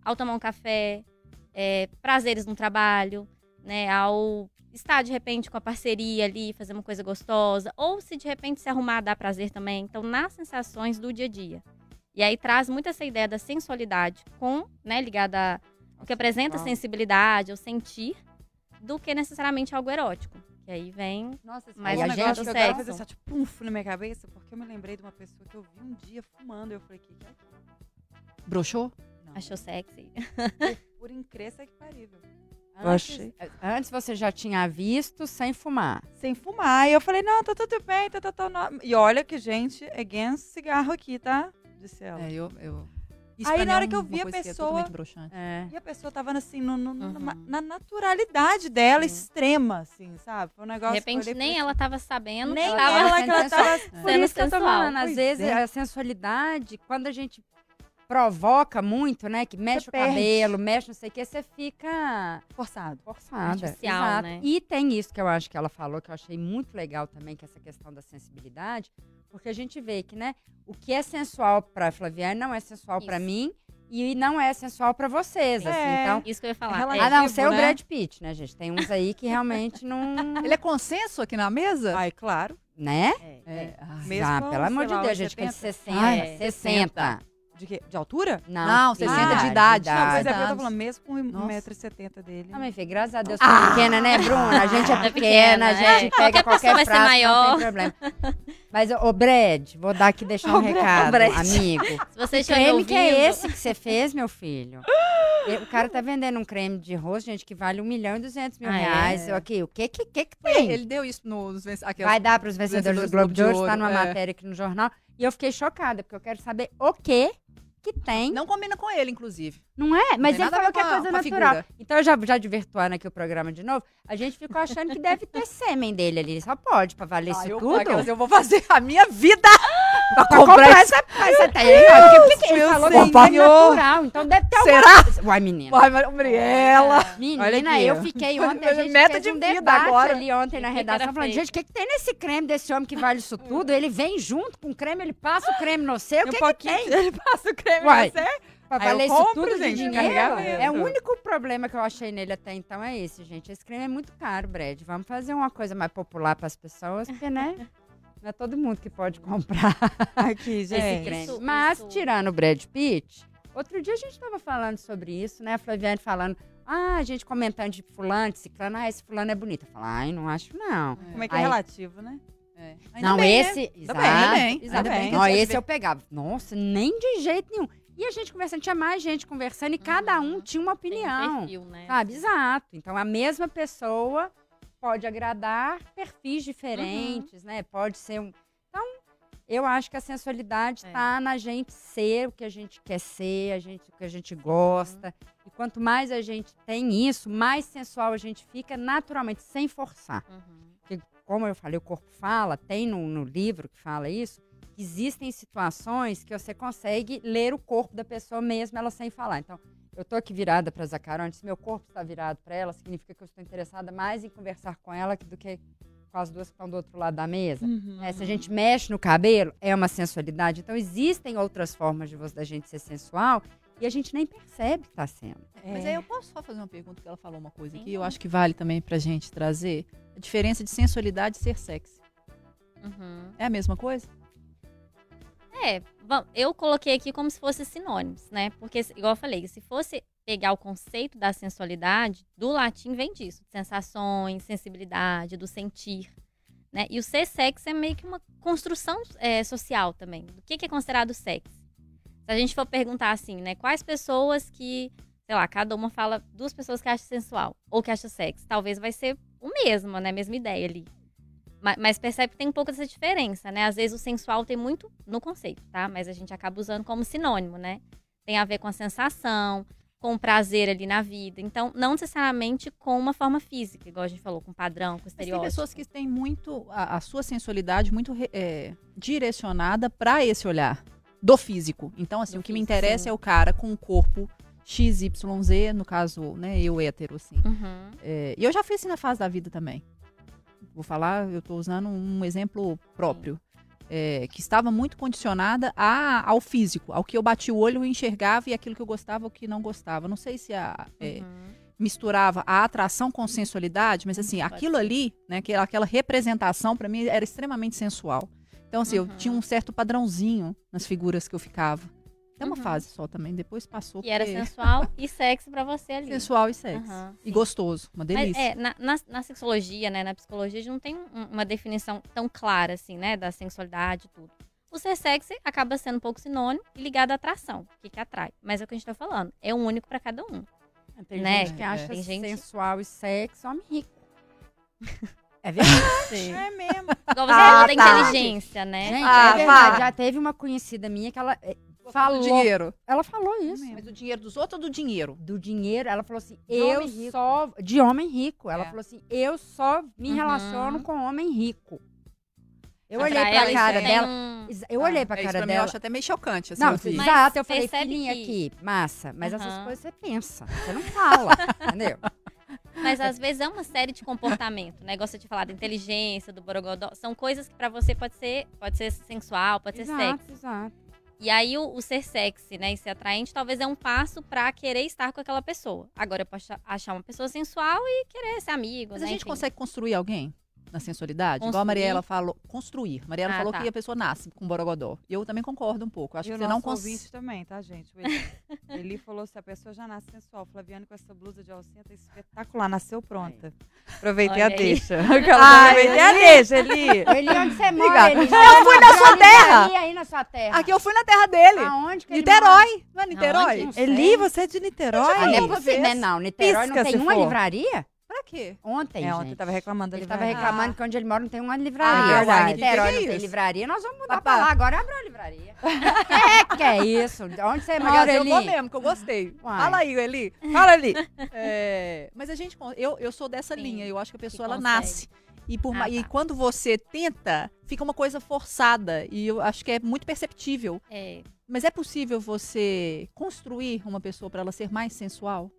ao tomar um café, é, prazeres no trabalho, né, ao estar de repente com a parceria ali, fazer uma coisa gostosa, ou se de repente se arrumar dá prazer também. Então, nas sensações do dia a dia. E aí traz muito essa ideia da sensualidade com, né, ligada a o que apresenta sensibilidade, ou sentir, do que necessariamente algo erótico. Que aí vem Nossa, esse Mas Mas aí um a negócio gente que eu sexo. quero fazer só tipo puf na minha cabeça, porque eu me lembrei de uma pessoa que eu vi um dia fumando. Eu falei, que que é? Broxou? Não. achou sexy. Por incrível que parível. Antes, achei. antes você já tinha visto sem fumar. Sem fumar. E eu falei, não, tá tudo bem, tá, tá, tá. E olha que, gente, against cigarro aqui, tá? Disse ela. É, eu. eu... Aí, na hora é que eu vi a é pessoa- broxante. É. E a pessoa tava assim, no, no- Uhum. numa- na naturalidade dela, Sim. extrema, assim, sabe? Foi um De negócio que eu repente, nem ela tava sabendo Nem que tava ela que ela tava sendo isso que eu tô sensual. falando, às vezes é. a sensualidade, quando a gente provoca muito, né? Que mexe Você o perde. cabelo, mexe não sei o que, você fica Forçado. forçada. Artificial, Exato. né? E tem isso que eu acho que ela falou, que eu achei muito legal também, que é essa questão da sensibilidade, porque a gente vê que, né, o que é sensual pra Flaviane não é sensual pra Isso. mim e não é sensual pra vocês, assim. É. Então, Isso que eu ia falar. relativo. a É, não ser o né? Brad Pitt, né, gente? Tem uns aí que realmente não, Ele é consenso aqui na mesa? Ai, claro. né? É. Ai. Mesmo ah, com, pelo amor de Deus, gente, que é de 70. 60, Ai, 60. De, quê? de altura? Não, Não, filha, 60 de idade. Não, mas é Idade. porque eu tô falando mesmo com Nossa. 1,70m dele. Não, mas filha, graças a Deus, ah! pequena, né, Bruna? A gente é É pequena, a pequena, gente é. pega Qualquer qualquer pessoa vai ser frase, maior. não tem problema. Mas, ô, Brad, vou dar aqui, deixar um recado, Brad. amigo. Se você Que creme ouvindo, que é esse que você fez, meu filho? O cara tá vendendo um creme de rosto, gente, que vale 1 milhão e 200 mil Ah, é? reais. Eu aqui, o que que, que, que tem? Ele deu isso nos venc- aquelas- Vai dar para os vencedores do vencedores Globo de Ouro, tá numa é. matéria aqui no jornal. E eu fiquei chocada, porque eu quero saber o que que tem. Não, Não combina com ele, inclusive. é? Mas tem ele falou que é coisa natural. figura. Então, eu já, já divertuando aqui o programa de novo, a gente ficou achando que deve ter sêmen dele ali. Só pode, pra valer Ah, isso eu, tudo. aquelas eu vou fazer a minha vida. Pra comprar essa. Porque, porque ele falou que é natural. Então deve ter Será? alguma... Uai, menina. Vai, Gabriela. Olha Menina, aqui, eu fiquei ontem, a gente Meta fez de um vida debate agora. ali ontem na que que redação, falando, feito? gente, o que, que tem nesse creme desse homem que vale isso tudo? Ele vem junto com o creme, ele passa o creme no seu, o um que, que pouquinho tem? ele passa o creme Uai. em você. Pra valer isso tudo de gente, dinheiro? carregamento. É o único problema que eu achei nele até então é esse, gente. Esse creme é muito caro, Brad. Vamos fazer uma coisa mais popular pras pessoas, porque, né? Não é todo mundo que pode comprar Aqui, esse gente. creme. Isso- Mas, isso- tirando o Brad Pitt, outro dia a gente tava falando sobre isso, né? A Flaviane falando, ah, a gente comentando de fulano, de ciclano, ah, esse fulano é bonito. Eu falo, ai, não acho não. Como é que é Aí- relativo, né? É. Não, bem, né? esse. Ainda Exato. bem, exato. Bem Não, esse eu pegava. Nossa, nem de jeito nenhum. E a gente conversando, tinha mais gente conversando e cada um tinha uma tem um opinião. perfil, né? Sabe? Exato. Então a mesma pessoa pode agradar perfis diferentes, né? Pode ser um. Então, eu acho que a sensualidade É. está na gente ser o que a gente quer ser, a gente, o que a gente gosta. E quanto mais a gente tem isso, mais sensual a gente fica naturalmente, sem forçar Uhum. como eu falei, o corpo fala, tem no, no livro que fala isso, que existem situações que você consegue ler o corpo da pessoa mesmo, ela sem falar. Então, eu tô aqui virada para Zacarone, se meu corpo está virado para ela, significa que eu estou interessada mais em conversar com ela do que com as duas que estão do outro lado da mesa. Uhum. né? Se a gente mexe no cabelo, é uma sensualidade. Então, existem outras formas de você, da gente ser sensual e a gente nem percebe que está sendo. Mas É. aí eu posso só fazer uma pergunta que ela falou uma coisa Sim. aqui, eu acho que vale também pra gente trazer a diferença de sensualidade e ser sexy. Uhum. É a mesma coisa? É, eu coloquei aqui como se fosse sinônimos, né? Porque, igual eu falei, se fosse pegar o conceito da sensualidade, do latim vem disso. Sensações, sensibilidade, do sentir. Né? E o ser sexy é meio que uma construção é, social também. Do que, é considerado sexy? Se a gente for perguntar assim, né? Quais pessoas que, sei lá, cada uma fala duas pessoas que acham sensual ou que acham sexy. Talvez vai ser o mesmo, né? A mesma ideia ali. Ma- Mas percebe que tem um pouco dessa diferença, né? Às vezes o sensual tem muito no conceito, tá? Mas a gente acaba usando como sinônimo, né? Tem a ver com a sensação, com o prazer ali na vida. Então, não necessariamente com uma forma física, igual a gente falou, com padrão, com Mas tem estereótipo. pessoas que têm muito a, a sua sensualidade muito é, direcionada pra esse olhar do físico. Então, assim, Do o que me físico, interessa sim. é o cara com um corpo XYZ, no caso, né, eu hétero, assim. Uhum. É, e eu já fiz isso na fase da vida também. Vou falar, eu estou usando um exemplo próprio. é, que estava muito condicionada a- ao físico, ao que eu bati o olho e enxergava e aquilo que eu gostava, o que não gostava. Não sei se a, é, Uhum. misturava a atração com sensualidade, mas assim, Pode aquilo ali, né, aquela, aquela representação para mim era extremamente sensual. Então assim, eu Uhum. tinha um certo padrãozinho nas figuras que eu ficava. É uma Uhum. fase só também, depois passou Que era sensual e sexy pra você ali. sensual e sexy. Aham, e gostoso, uma Mas delícia. é, na, na, na sexologia, né, na psicologia, a gente não tem um- uma definição tão clara, assim, né, da sensualidade e tudo. O ser sexy acaba sendo um pouco sinônimo e ligado à atração, o que, que atrai. Mas é o que a gente tá falando, é um único pra cada um. Tem Né? gente que É. acha Tem gente- sensual e sexo homem rico. É verdade. É mesmo. Igual você Ah, falou da tá. inteligência, né? Gente, Ah, é verdade. vá. Já teve uma conhecida minha que ela é, falou. dinheiro. Ela falou isso. Mas do dinheiro dos outros ou do dinheiro? Do dinheiro, ela falou assim: De eu só. De homem rico. Ela É. falou assim: eu só me Uhum. relaciono com homem rico. Eu Mas olhei pra ela, isso cara tem dela. um- Eu olhei pra É, isso cara pra mim eu dela. acho até meio chocante. Assim, Não, eu exato. Eu falei, filhinha que- aqui, massa. Mas essas Aham. coisas você pensa, você não fala, entendeu? Mas às vezes é uma série de comportamento, né? Gosta de falar da inteligência, do borogodó. São coisas que pra você pode ser, pode ser sensual, pode ser exato, sexy. exato. E aí o, o ser sexy, né, e ser atraente, talvez é um passo pra querer estar com aquela pessoa. Agora eu posso achar uma pessoa sensual e querer ser amigo, Mas né? a gente enfim. consegue construir alguém na sensualidade? Igual a Construir? Mariela falou, construir. Mariela Ah, falou tá. que a pessoa nasce com borogodó. E eu também concordo um pouco. Acho e que você não consegue. também, tá, gente? O Eli, Eli falou se a pessoa já nasce sensual. Flaviane com essa blusa de alcinha tá espetacular, nasceu pronta. Aproveitei a aí. deixa. Ai, Aproveitei a Eli. deixa, Eli. Ele, onde você mora. Eli? Eu fui na sua terra. aí na sua terra. Aqui eu fui na terra dele. Aonde que ele? Niterói. Não é Niterói? Aonde? Eli, você é de Niterói? Ah, não é possível, né? Não, Niterói Pisca, não tem uma for. livraria? Pra quê? Ontem, É, gente. ontem tava reclamando da Ele tava livraria. reclamando que onde ele mora não tem uma livraria. Ah, Uai, verdade. Niterói Que que é não tem isso? livraria, nós vamos mudar Papá. pra lá. Agora abre uma livraria. que, que é isso? Onde você mora, eu Eli? vou mesmo, que eu gostei. Uai. Fala aí, Eli. Fala, Eli. É, mas a gente, con- eu, eu sou dessa Sim, linha. Eu acho que a pessoa ela consegue. nasce. E, por, Ah, ma- e tá. quando você tenta, fica uma coisa forçada. E eu acho que é muito perceptível. É, Mas é possível você construir uma pessoa para ela ser mais sensual?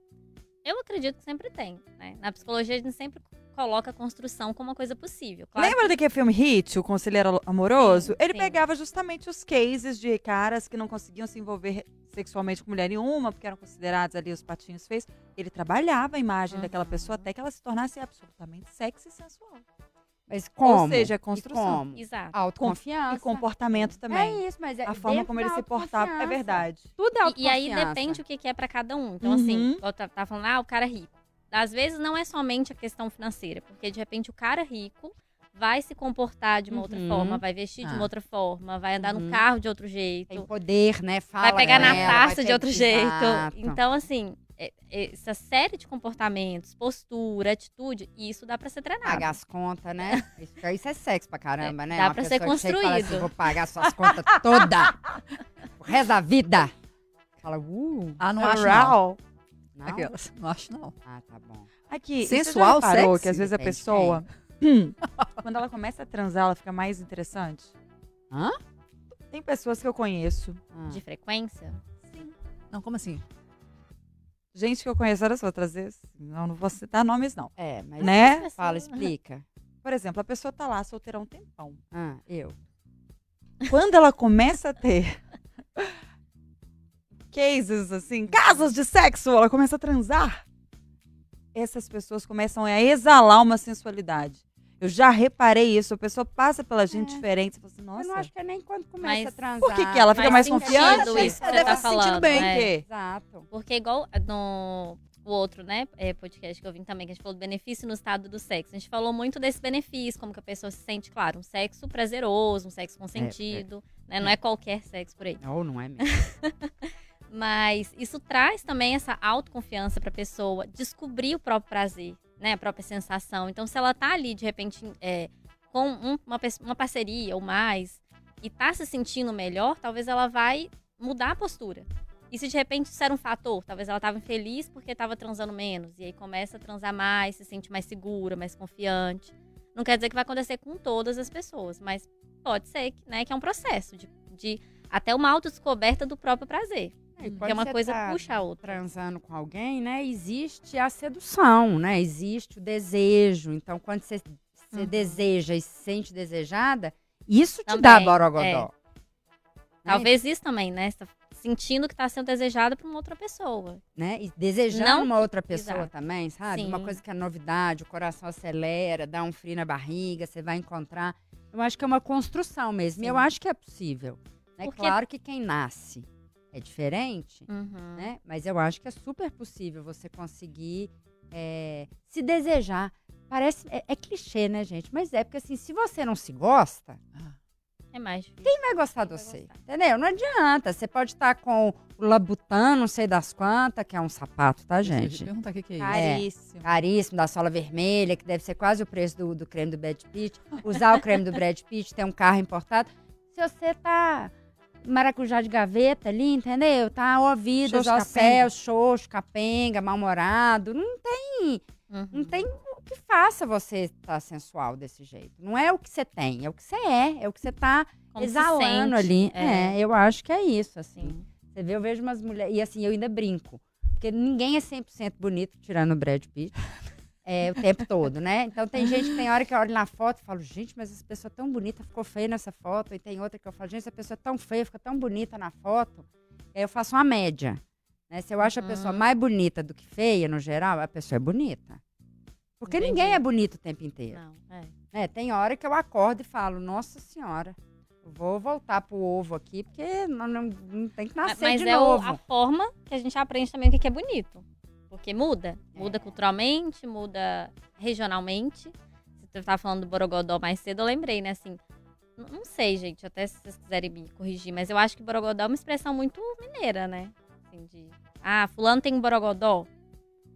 Eu acredito que sempre tem, né? Na psicologia a gente sempre coloca a construção como uma coisa possível. Claro Lembra daquele filme Hit, o Conselheiro Amoroso? Sim, Ele sim. pegava justamente os cases de caras que não conseguiam se envolver sexualmente com mulher nenhuma, porque eram considerados ali os patinhos feios. Ele trabalhava a imagem daquela Uhum. pessoa até que ela se tornasse absolutamente sexy e sensual. Mas como? Ou seja, E construção. como? Exato. Autoconfiança. E comportamento também. É isso, mas é a forma como ele se portava. É autoconfiança. verdade. Tudo é E, e aí autoconfiança. depende o que, que é pra cada um. Então, Uhum. assim, tá, tá falando, ah, o cara é rico. Às vezes não é somente a questão financeira, porque de repente o cara rico vai se comportar de uma outra Uhum. forma, vai vestir de Ah. uma outra forma, vai andar Uhum. no carro de outro jeito, Tem poder, né? Fala vai pegar com na ela, taça de outro jeito. Exato. Então, assim, é- é- essa série de comportamentos, postura, atitude, isso dá pra ser treinado. Pagar as contas, né? Isso, isso é sexo pra caramba, né? Dá Uma pra ser fala assim, construído. vou pagar suas contas todas. o resto da vida. Fala, uh, Ah, não acho não. Não? Aquelas. Não acho não. Ah, tá bom. Aqui, Sensual, você já reparou sexy? que às vezes a Depende pessoa, quando ela começa a transar, ela fica mais interessante? Hã? Tem pessoas que eu conheço, Ah. De frequência. Não, como assim? Gente que eu conheço, olha só, outras vezes, não, não vou citar nomes não, É, mas né? fala, explica. Por exemplo, a pessoa tá lá solteira há um tempão. Ah, eu. Quando ela começa a ter cases assim, casos de sexo, ela começa a transar, essas pessoas começam a exalar uma sensualidade. Eu já reparei isso, a pessoa passa pela gente diferente, você fala assim, Eu não nossa, acho que é nem quando começa Mas a transar. por que que ela fica mais confiante? isso que Ela você deve tá se sentindo falando. bem, né? Exato. Porque igual no o outro, né, é, podcast que eu vim também, que a gente falou do benefício no estado do sexo. A gente falou muito desse benefício, como que a pessoa se sente, claro, um sexo prazeroso, um sexo consentido, né? Não é qualquer sexo por aí. Ou não é mesmo. Mas isso traz também essa autoconfiança pra pessoa descobrir o próprio prazer, né? A própria sensação. Então, se ela tá ali, de repente, é, com um- uma, uma parceria ou mais, e tá se sentindo melhor, talvez ela vai mudar a postura. E se de repente isso era um fator, talvez ela tava infeliz porque tava transando menos. E aí começa a transar mais, se sente mais segura, mais confiante. Não quer dizer que vai acontecer com todas as pessoas, mas pode ser né, que é um processo de, de até uma autodescoberta do próprio prazer. E Porque quando uma você coisa tá puxa a outra. transando com alguém, né? Existe a sedução, né? Existe o desejo. Então, quando você, você Uhum. deseja e se sente desejada, isso te dá Também, borogodó. Talvez isso também, né? Você tá sentindo que tá sendo desejado por uma outra pessoa. né? E desejando Não- uma outra pessoa Exato. também, sabe? Sim. Uma coisa que é novidade, o coração acelera, dá um frio na barriga, você vai encontrar. Eu acho que é uma construção mesmo. E eu Sim. acho que é possível. É Porque- claro que quem nasce é diferente, Uhum. né? Mas eu acho que é super possível você conseguir é, se desejar. Parece. É, é clichê, né, gente? Mas é porque assim, se você não se gosta, É mais difícil. quem vai gostar de Vai você? gostar. Entendeu? Não adianta. Você pode estar com o Labutan, não sei das quantas, que é um sapato, tá, Deixa eu gente? perguntar o que, que é isso. Caríssimo. caríssimo, da sola vermelha, que deve ser quase o preço do, do creme do Brad Pitt. Usar o creme do Brad Pitt, ter um carro importado. Se você tá maracujá de gaveta ali, entendeu? Tá ouvido céu, xoxo, capenga, mal-humorado. Não tem, Uhum. não tem que faça você estar sensual desse jeito. Não é o que você tem, é o que você é, é o que você tá Como se exalando sente. ali. É. É. eu acho que é isso, assim. Sim. Você vê, eu vejo umas mulheres. E assim, eu ainda brinco. Porque ninguém é 100% bonito, tirando o Brad Pitt. É, o tempo todo, né? Então tem gente que tem hora que eu olho na foto e falo, gente, mas essa pessoa é tão bonita, ficou feia nessa foto. E tem outra que eu falo, gente, essa pessoa é tão feia, fica tão bonita na foto. Aí eu faço uma média. Né? Se eu acho a pessoa Uhum. mais bonita do que feia, no geral, a pessoa é bonita. Porque Entendi. ninguém é bonito o tempo inteiro. Não, é. É, tem hora que eu acordo e falo, nossa senhora, vou voltar pro ovo aqui, porque não, não, não tem que nascer Mas de é novo. a forma que a gente aprende também o que é bonito. Porque muda. É. Muda culturalmente, muda regionalmente. Você tava falando do Borogodó mais cedo, eu lembrei, né? Assim, não sei, gente, até se vocês quiserem me corrigir, mas eu acho que Borogodó é uma expressão muito mineira, né? Assim, de, ah, fulano tem um Borogodó.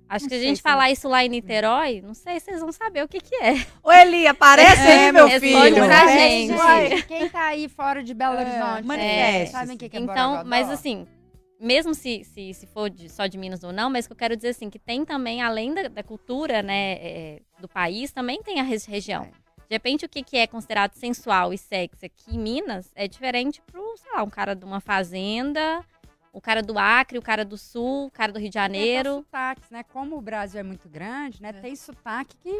Acho Não que a gente falar isso lá em Niterói, não sei se vocês vão saber o que que é. Ô, Eli, aparece É, aí, meu responde filho. pra Mas, gente. uai, quem tá aí fora de Belo É, Horizonte? manifeste-se. Sabem o que, que é Então, Borogodó? mas assim, mesmo se, se, se for de- só de Minas ou não, mas que eu quero dizer assim, que tem também, além da, da cultura, né, é, do país, também tem a região. É. De repente, o que, que é considerado sensual e sexy aqui em Minas é diferente pro, sei lá, um cara de uma fazenda, o cara do Acre, o cara do Sul, o cara do Rio de Tem Janeiro. sotaques, né? Como o Brasil é muito grande, né? É. Tem sotaque que...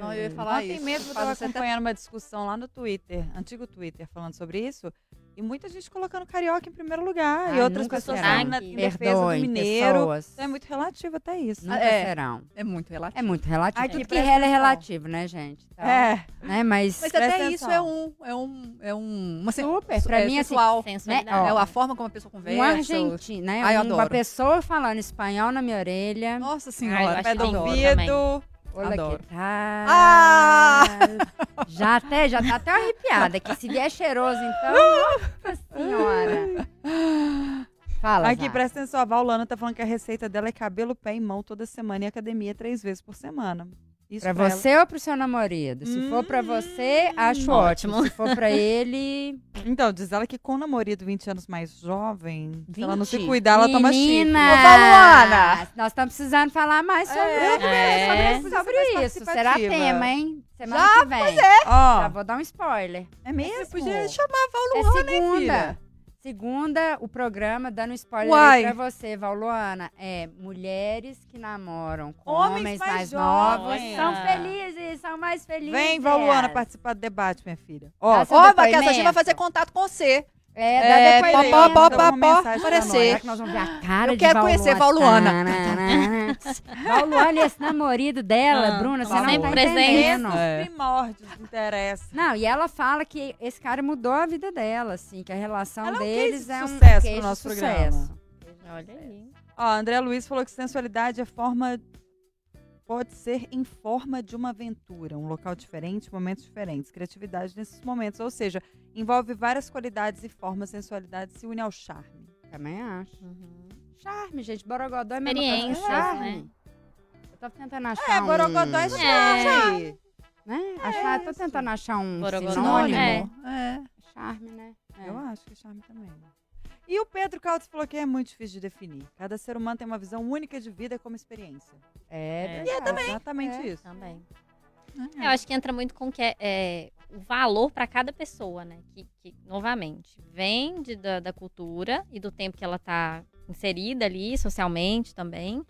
Não, eu ia falar Ontem isso. mesmo eu estava você até- acompanhando uma discussão lá no Twitter, antigo Twitter, falando sobre isso. E muita gente colocando carioca em primeiro lugar. Ai, e outras pessoas serão. na, em defesa do mineiro. pessoas. Então é muito relativo até isso. Nunca É. serão. É muito relativo. É muito relativo. Aqui, Tudo que rela é atenção. relativo, né, gente? Então, É. Né? Mas, Mas até isso atenção. é um, é um, é um, uma sen- super. Pra é mim, assim, sensual. Sensualidade. Ó, é a forma como a pessoa conversa. um argentino, né? Ai, eu uma adoro. pessoa falando espanhol na minha orelha. Nossa Ai, eu senhora. acho Pé do ouvido. Olha Adoro. que tal. Ah! Já até, já tá até arrepiada. Que se vier cheiroso, então. Nossa senhora. Fala. Aqui, Zá. presta atenção, a Vaulana tá falando que a receita dela é cabelo, pé e mão toda semana e academia três vezes por semana. Isso Pra ela. você ou pro seu namorado? Se for pra você, acho ótimo. ótimo. Se for pra ele. Então, diz ela que com o namorado 20 anos mais jovem, se ela não se 20. cuidar, ela toma chifre. Menina! Valuana! Nós estamos precisando falar mais sobre, É. sobre, sobre Mais isso. Será tema, hein? Semana Já, que vem. Ó, Já vou dar um spoiler. é mesmo? Você podia chamar a É Valuana, hein, segunda. filha? Segunda, o programa, dando um spoiler Uai. pra você, Vauluana, é mulheres que namoram com Homens homens, mais mais, novos são felizes, são mais felizes. Vem, Valuana, participar do debate, minha filha. Ó, seu Ó, porque essa gente vai fazer contato com você. É, É, dá depoimento. pó, pó, pó, pó, pra aparecer. Que nós vamos ver a cara Eu de quero conhecer Valuana. Tarará. Valuana e esse namorado dela, Ah, Bruna, você sempre não tá presente. Os primórdios do interesse. Não, e ela fala que esse cara mudou a vida dela, assim, que a relação Ela é um deles é um sucesso de nosso sucesso. Olha aí. Ó, André Luiz falou que sensualidade é forma. Pode ser em forma de uma aventura, um local diferente, momentos diferentes, criatividade nesses momentos. Ou seja, envolve várias qualidades e formas, sensualidade se une ao charme. Também acho. Uhum. Charme, gente. Borogodó é que Experiências, charme. né? Eu tô tentando achar É, um... Borogodó é charme. Né? achar, tô tentando achar um Borogodó, sinônimo. é. É. Charme, né? É. Eu acho que charme também. E o Pedro Caldas falou que é muito difícil de definir. Cada ser humano tem uma visão única de vida como experiência. É, É. verdade. Exatamente É. isso. Também. Eu acho que entra muito com que é, é, o valor para cada pessoa, né? Que, que, novamente, vem de- da, da cultura e do tempo que ela tá inserida ali, socialmente também.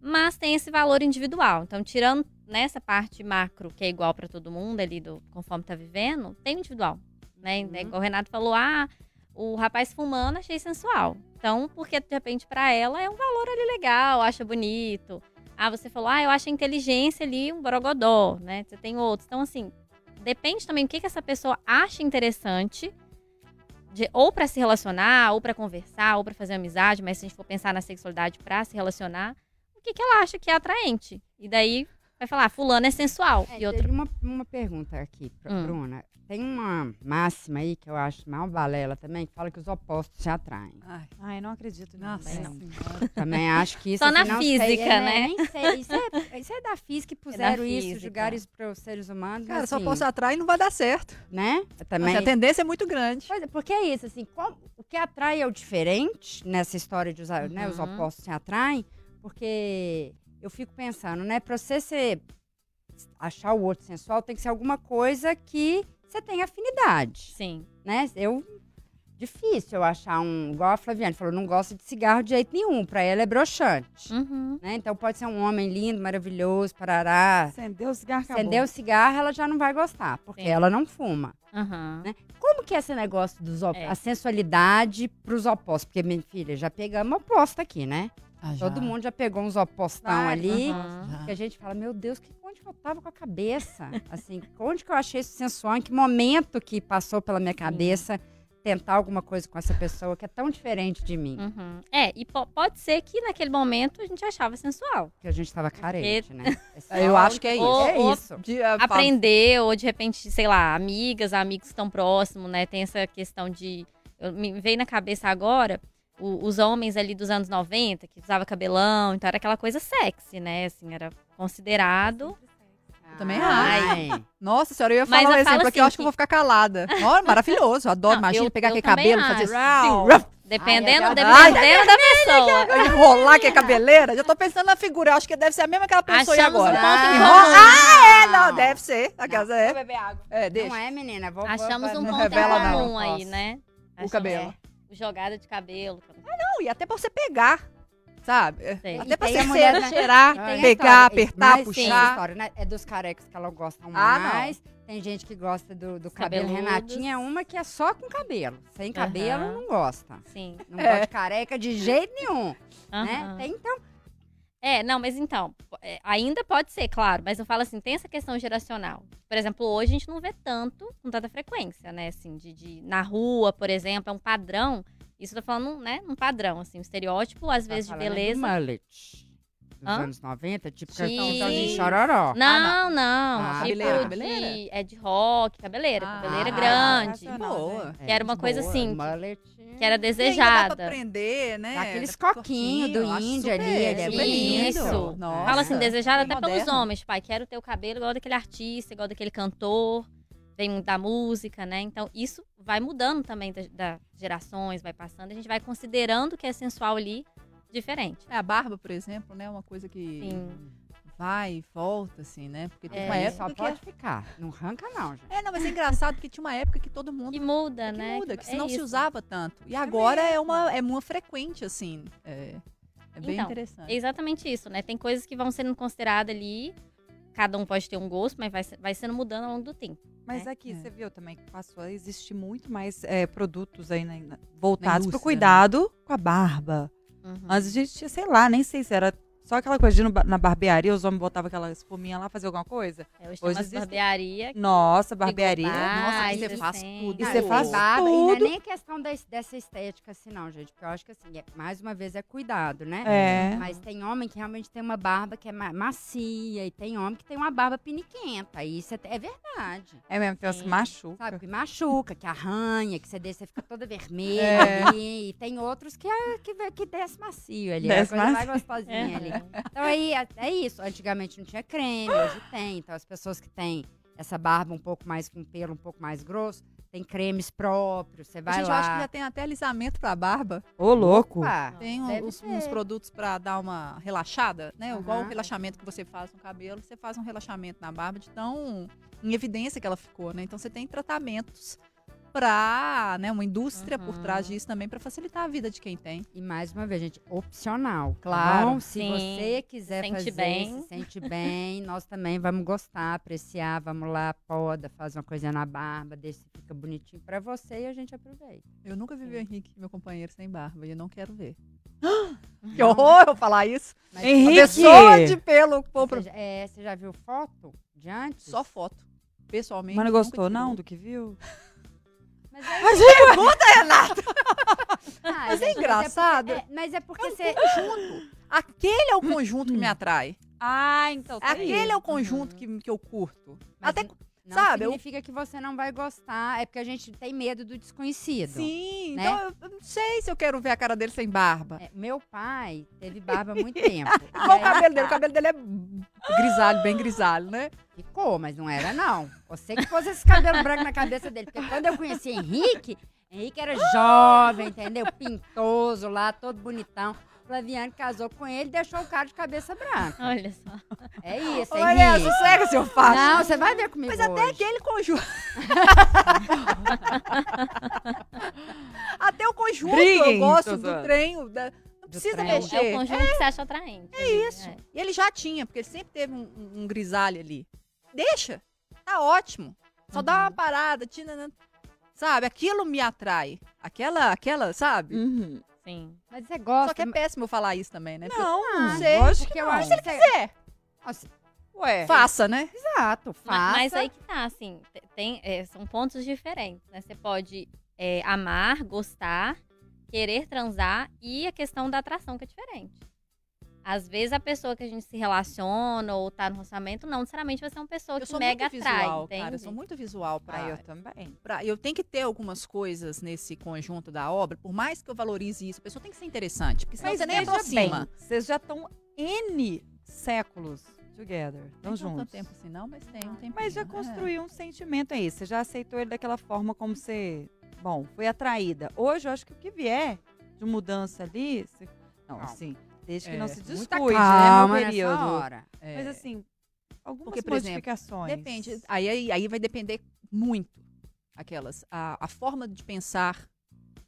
Mas tem esse valor individual. Então, tirando nessa parte macro, que é igual para todo mundo ali, do, conforme tá vivendo, tem individual. Né? Uhum. É Igual o Renato falou, ah, o rapaz fumando achei sensual. Então, porque de repente para ela é um valor ali legal, acha bonito. Ah, você falou, ah, eu acho a inteligência ali um borogodó, né? Você tem outros. Então, assim, depende também do que, que essa pessoa acha interessante, de, ou para se relacionar, ou para conversar, ou para fazer amizade, mas se a gente for pensar na sexualidade para se relacionar, o que, que ela acha que é atraente. E daí vai falar, fulano é sensual. É, e outro. teve uma, uma pergunta aqui, pra Hum. Bruna. Tem uma máxima aí que eu acho mal balela também, que fala que os opostos se atraem. Ai, Ai, não acredito nisso. Nossa. Também não. Também acho que isso Só na assim, não sei, física, é, né? Nem sei. Isso é, isso é da física que puseram isso, física. julgaram isso para os seres humanos. Cara, mas, só assim, posso atrair e não vai dar certo. Né? Eu Mas Também. a tendência é muito grande. Pois é, porque é isso, assim, como- o que atrai é o diferente nessa história de usar, né, os Uhum. opostos se atraem, porque eu fico pensando, né, pra você ser achar o outro sensual tem que ser alguma coisa que você tem afinidade, Sim. né? Eu difícil eu achar um, igual a Flaviane falou, não gosta de cigarro de jeito nenhum, pra ela é broxante, Uhum. né? Então pode ser um homem lindo, maravilhoso, parará. Acendeu o cigarro, acabou. Acendeu o cigarro, ela já não vai gostar, porque Sim. ela não fuma. Aham. Como que é esse negócio dos op- É. a sensualidade pros opostos? Porque, minha filha, já pegamos oposta aqui, né? Todo mundo já pegou uns opostão ali. Aham. Que a gente fala, meu Deus, que, onde que eu tava com a cabeça? Assim, onde que eu achei isso sensual? Em que momento que passou pela minha cabeça tentar alguma coisa com essa pessoa que é tão diferente de mim? Uhum. É, e po- pode ser que naquele momento a gente achava sensual. Que a gente tava carente, né? É Eu acho que é isso. Ou- É ou isso. De, ah, fala- aprender, ou de repente, sei lá, amigas, amigos estão próximos, né? Tem essa questão de. Eu, me veio na cabeça agora o- os homens ali dos anos 90, que usava cabelão, então era aquela coisa sexy, né? Assim, era considerado. Eu também Ai. Nossa senhora, eu ia Mas falar um eu exemplo falo aqui, eu assim acho que eu vou ficar calada. Ó, maravilhoso, eu adoro. Não, Imagina eu- pegar eu aquele cabelo, fazer acho. assim, Dependendo, Ai, dependendo da pessoa. enrolar que é cabeleira. Já tô pensando na figura, eu acho que deve ser a mesma aquela pessoa aí Achamos um agora. ponto em Enrola- comum. Ah, é, não, deve ser. A casa é. beber água. É, deixa. Não é, menina. Vou, Achamos vou, um não ponto em não. comum aí, né? O cabelo. É, jogada de cabelo. Não, e até pra você pegar, sabe? Sei. Até pra tem você a mulher, né? cheirar, pegar, história, apertar, mas puxar. história, né? É dos carecas que ela gosta Ah, não. mais. Tem gente que gosta do, do cabelo. cabeludos. Renatinha é uma que é só com cabelo. Sem cabelo, Aham. não gosta. Sim. Não É. gosta de careca de jeito nenhum. Né? Aham. Tem, então, É, não, mas então, é, ainda pode ser, claro, mas eu falo assim, tem essa questão geracional. Por exemplo, hoje a gente não vê tanto, com tanta frequência, né, assim, de, de- na rua, por exemplo, é um padrão, isso eu tô falando, né, um padrão, assim, um estereótipo, às vezes, de Tá falando do beleza. mullet. Dos Hã? anos 90, tipo Sim. cartão de chororó. Não, não, Ah, tipo cabeleira, de- cabeleira? é de rock, cabeleira, Ah, cabeleira ah, grande, sensacional. Boa. É, que era uma de coisa boa, assim, mullet. Que era E ainda dá desejada. pra prender, né? Aqueles coquinhos do índio ali, é super Isso. lindo. Nossa. Fala assim, desejada até pelos moderno. homens, pai. Quero ter o cabelo igual daquele artista, igual daquele cantor, vem da música, né? Então, isso vai mudando também das da gerações, vai passando. A gente vai considerando que é sensual ali diferente. É, a barba, por exemplo, né? Uma coisa que Sim. Vai e volta, assim, né? Porque tem É, uma época só que... pode ficar. Não arranca, não, gente. É, não, mas é engraçado porque tinha uma época que todo mundo E muda, que né? muda, que é não se usava tanto. E agora é uma é uma frequente, assim. É, é bem Então, interessante. É exatamente isso, né? Tem coisas que vão sendo consideradas ali. Cada um pode ter um gosto, mas vai, se- vai sendo mudando ao longo do tempo. Mas né? aqui, É. você viu também que passou a existir muito mais é, produtos aí na- voltados para o cuidado com a barba. Uhum. Antes a gente tinha, sei lá, nem sei se era só aquela coisa de ir na barbearia, os homens botavam aquela espuminha lá, fazer alguma coisa. É, hoje hoje existe- barbearia. Nossa, barbearia. Nossa, que você faz tudo. E você e faz barba, E não é tudo. nem questão des- dessa estética assim, não, gente. Porque eu acho que, assim, é- mais uma vez, é cuidado, né? É. Mas tem homem que realmente tem uma barba que é ma- macia e tem homem que tem uma barba piniquenta. E isso é, é verdade. É mesmo, tem umas que Sim. machuca. Sabe? Que machuca, que arranha, que você desce, você fica toda vermelha É. ali. E tem outros que, é, que, que desce macio ali. Desce é a coisa mais É. gostosinha ali. Então aí é, é isso. Antigamente não tinha creme, hoje tem. Então as pessoas que têm essa barba um pouco mais com pelo um pouco mais grosso, tem cremes próprios. Você vai Gente, eu lá. acho que já tem até alisamento pra barba. Ô, louco. Opa, Tem um- ter. uns produtos pra dar uma relaxada, né? Igual o relaxamento que você faz no cabelo, você faz um relaxamento na barba de tão em evidência que ela ficou, né? Então você tem tratamentos pra, né, uma indústria por Uhum. trás disso também pra facilitar a vida de quem tem. E mais uma vez, gente, opcional. tá Claro. bom? Se Sim. você quiser Sente fazer, bem. se sente bem, nós também vamos gostar, apreciar, vamos lá, poda, faz uma coisinha na barba, deixa se fica bonitinho pra você e a gente aproveita. Eu nunca vi o Henrique, meu companheiro, sem barba e eu não quero ver. Que horror eu falar isso. mas- Henrique! Pessoa de pelo pô, Você já, é, você já viu foto de antes? só foto. Pessoalmente. Mas não gostou, não, do que viu? Mas é, Mas pergunta, Renata! ah, Mas é gente, engraçado. é- mas é porque você. Aquele é o conjunto que me atrai. Ah, então Aquele é o conjunto que, que eu curto. Mas Até n- não sabe, eu- significa que você não vai gostar, é porque a gente tem medo do desconhecido. Sim, né? então eu, eu não sei se eu quero ver a cara dele sem barba. É, meu pai teve barba há muito tempo. Igual o cabelo dele, o cabelo dele é grisalho, bem grisalho, né? Ficou, mas não era, não. Você que pôs esse cabelo branco na cabeça dele. Porque quando eu conheci Henrique, Henrique era jovem, entendeu? Pintoso lá, todo bonitão. Flaviane casou com ele e deixou o cara de cabeça branca. Olha só. É isso, Ô, é Maria, isso. sossega, seu facho. Não, você vai ver comigo Mas até hoje. aquele conjunto. até o conjunto Briguem, eu gosto do trem. da- Não precisa trem. É mexer. o conjunto que você acha atraente. É isso. E ele já tinha, porque ele sempre teve um, um- um grisalho ali. Deixa. Tá ótimo. Só dá uma parada. Tina, sabe? Aquilo me atrai. Aquela, aquela, sabe? Uhum. Sim. Mas você gosta. Só que é péssimo eu falar isso também, né? Porque Não, não sei. lógico que eu acho Se ele que você- quiser, Nossa, Ué. faça, né? Exato, faça. Mas aí que tá, assim, te- tem, é, são pontos diferentes, né? Você pode é, amar, gostar, querer transar e a questão da atração que é diferente. Às vezes a pessoa que a gente se relaciona ou tá no relacionamento não necessariamente vai ser uma pessoa Eu que sou mega muito atrai, visual, entende? cara. Eu sou muito visual pra, Ah, eu também. pra- eu tenho que ter algumas coisas nesse conjunto da obra, por mais que eu valorize isso, a pessoa tem que ser interessante, porque senão Mas você nem aproxima. bem, vocês já estão N séculos together. Não Estão tem tanto juntos. tempo assim, não, mas tem um tempo. Mas já construiu um sentimento aí. Você já aceitou ele daquela forma como você. Bom, foi atraída. Hoje eu acho que o que vier de mudança ali. você- Não, Calma. assim, desde que É, não se Muita descuide, né, calma meu nessa período. hora. Mas assim, algumas Porque, por exemplo, modificações. Depende. Aí, aí, aí vai depender muito. Aquelas. A, a forma de pensar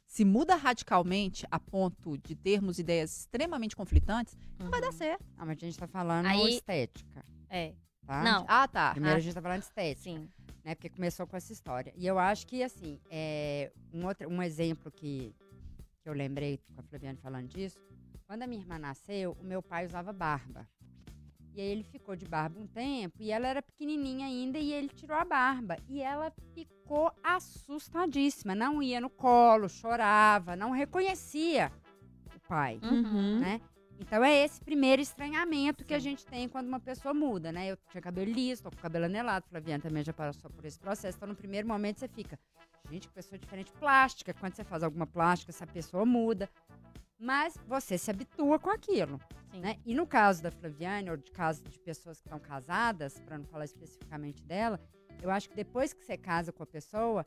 se muda radicalmente a ponto de termos ideias extremamente conflitantes, não vai dar certo. Não, mas a gente tá falando Aí- estética, É. tá? Não. Ah, tá. Primeiro Ah. a gente tá falando de estética. Sim. né? Porque começou com essa história. E eu acho que, assim, é, um, outro, um exemplo que, que eu lembrei com a Flaviane falando disso, quando a minha irmã nasceu, o meu pai usava barba. E aí ele ficou de barba um tempo e ela era pequenininha ainda e ele tirou a barba. E ela ficou assustadíssima. Não ia no colo, chorava, não reconhecia o pai Uhum. né? Então é esse primeiro estranhamento que a gente tem quando uma pessoa muda, né? Eu tinha cabelo liso, tô com cabelo anelado, Flaviana também já passou por esse processo. Então no primeiro momento você fica, gente, que pessoa diferente plástica. Quando você faz alguma plástica, essa pessoa muda. Mas você se habitua com aquilo, né? E no caso da Flaviane, ou de caso de pessoas que estão casadas, para não falar especificamente dela, eu acho que depois que você casa com a pessoa,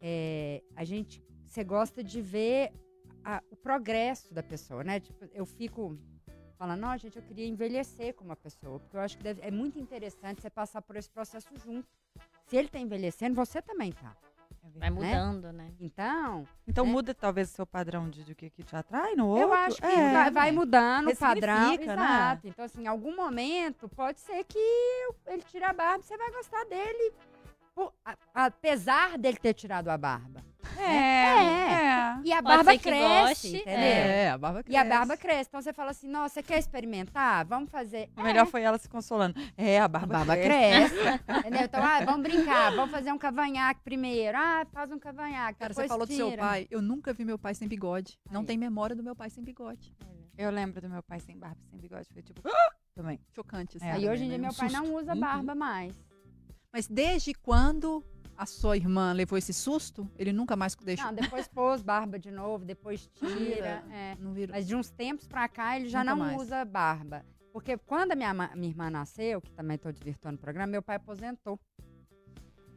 é, a gente, você gosta de ver a- o progresso da pessoa, né? Tipo, eu fico falando, não, gente, eu queria envelhecer com uma pessoa, porque eu acho que deve- é muito interessante você passar por esse processo junto. Se ele tá envelhecendo, você também tá. É Vai mudando, né? Então, Então né? muda talvez o seu padrão de, de que, que te atrai no outro? eu acho que É. vai, vai mudando o padrão. Né? Exato. Então, assim, em algum momento, pode ser que ele tire a barba, você vai gostar dele, por- a- apesar dele ter tirado a barba. É, É. é. E a Pode barba cresce, goste, entendeu? É, a barba E a cresce. barba cresce. Então você fala assim, nossa, você quer experimentar? Vamos fazer. O melhor foi ela se consolando. É, a A barba, barba cresce. cresce. entendeu? Então, ah, vamos brincar, vamos fazer um cavanhaque primeiro. Ah, faz um cavanhaque. Cara, você falou do seu tira. pai. Eu nunca vi meu pai sem bigode. Não Aí. tem memória do meu pai sem bigode. Eu lembro do meu pai sem barba, sem bigode. Foi tipo, "Ah!" também. Chocante. assim, É. Aí também, hoje em dia né? meu pai não usa barba mais. Mas desde quando a sua irmã levou esse susto, ele nunca mais deixou. Não, depois pôs barba de novo, depois tira. É. Não virou. Mas de uns tempos pra cá ele já Nunca não mais. usa barba. Porque quando a minha, minha irmã nasceu, que também estou desvirtuando o programa, meu pai aposentou.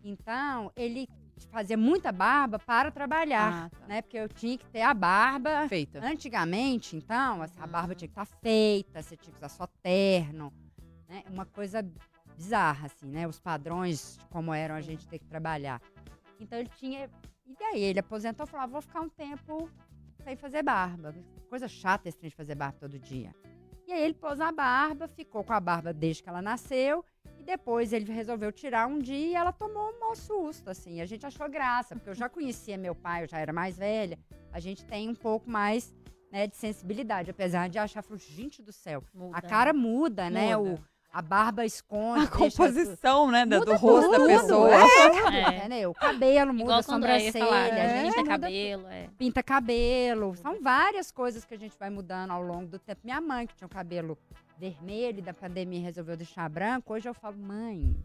Então, ele fazia muita barba para trabalhar, Ah, tá. né? Porque eu tinha que ter a barba Feita. Antigamente, então, a Uhum. barba tinha que estar feita, você tinha que usar só terno, né? Uma coisa bizarra, assim, né? Os padrões de como eram a gente ter que trabalhar. Então ele tinha. E daí ele aposentou e falou: ah, vou ficar um tempo sem fazer barba. Coisa chata esse trem de fazer barba todo dia. E aí ele pôs a barba, ficou com a barba desde que ela nasceu. E depois ele resolveu tirar um dia e ela tomou um mau susto, assim. A gente achou graça, porque eu já conhecia meu pai, eu já era mais velha. A gente tem um pouco mais né, de sensibilidade, apesar de achar, gente do céu, Muda. a cara muda, né? Muda. O, a barba esconde. A composição, né, da- do Muda rosto da tudo, pessoa. É, É. entendeu? O cabelo muda, Igual a ia sobrancelha, falar, a né? gente pinta muda cabelo, é. pinta cabelo. São várias coisas que a gente vai mudando ao longo do tempo. Minha mãe, que tinha o cabelo vermelho e da pandemia resolveu deixar branco, hoje eu falo, mãe,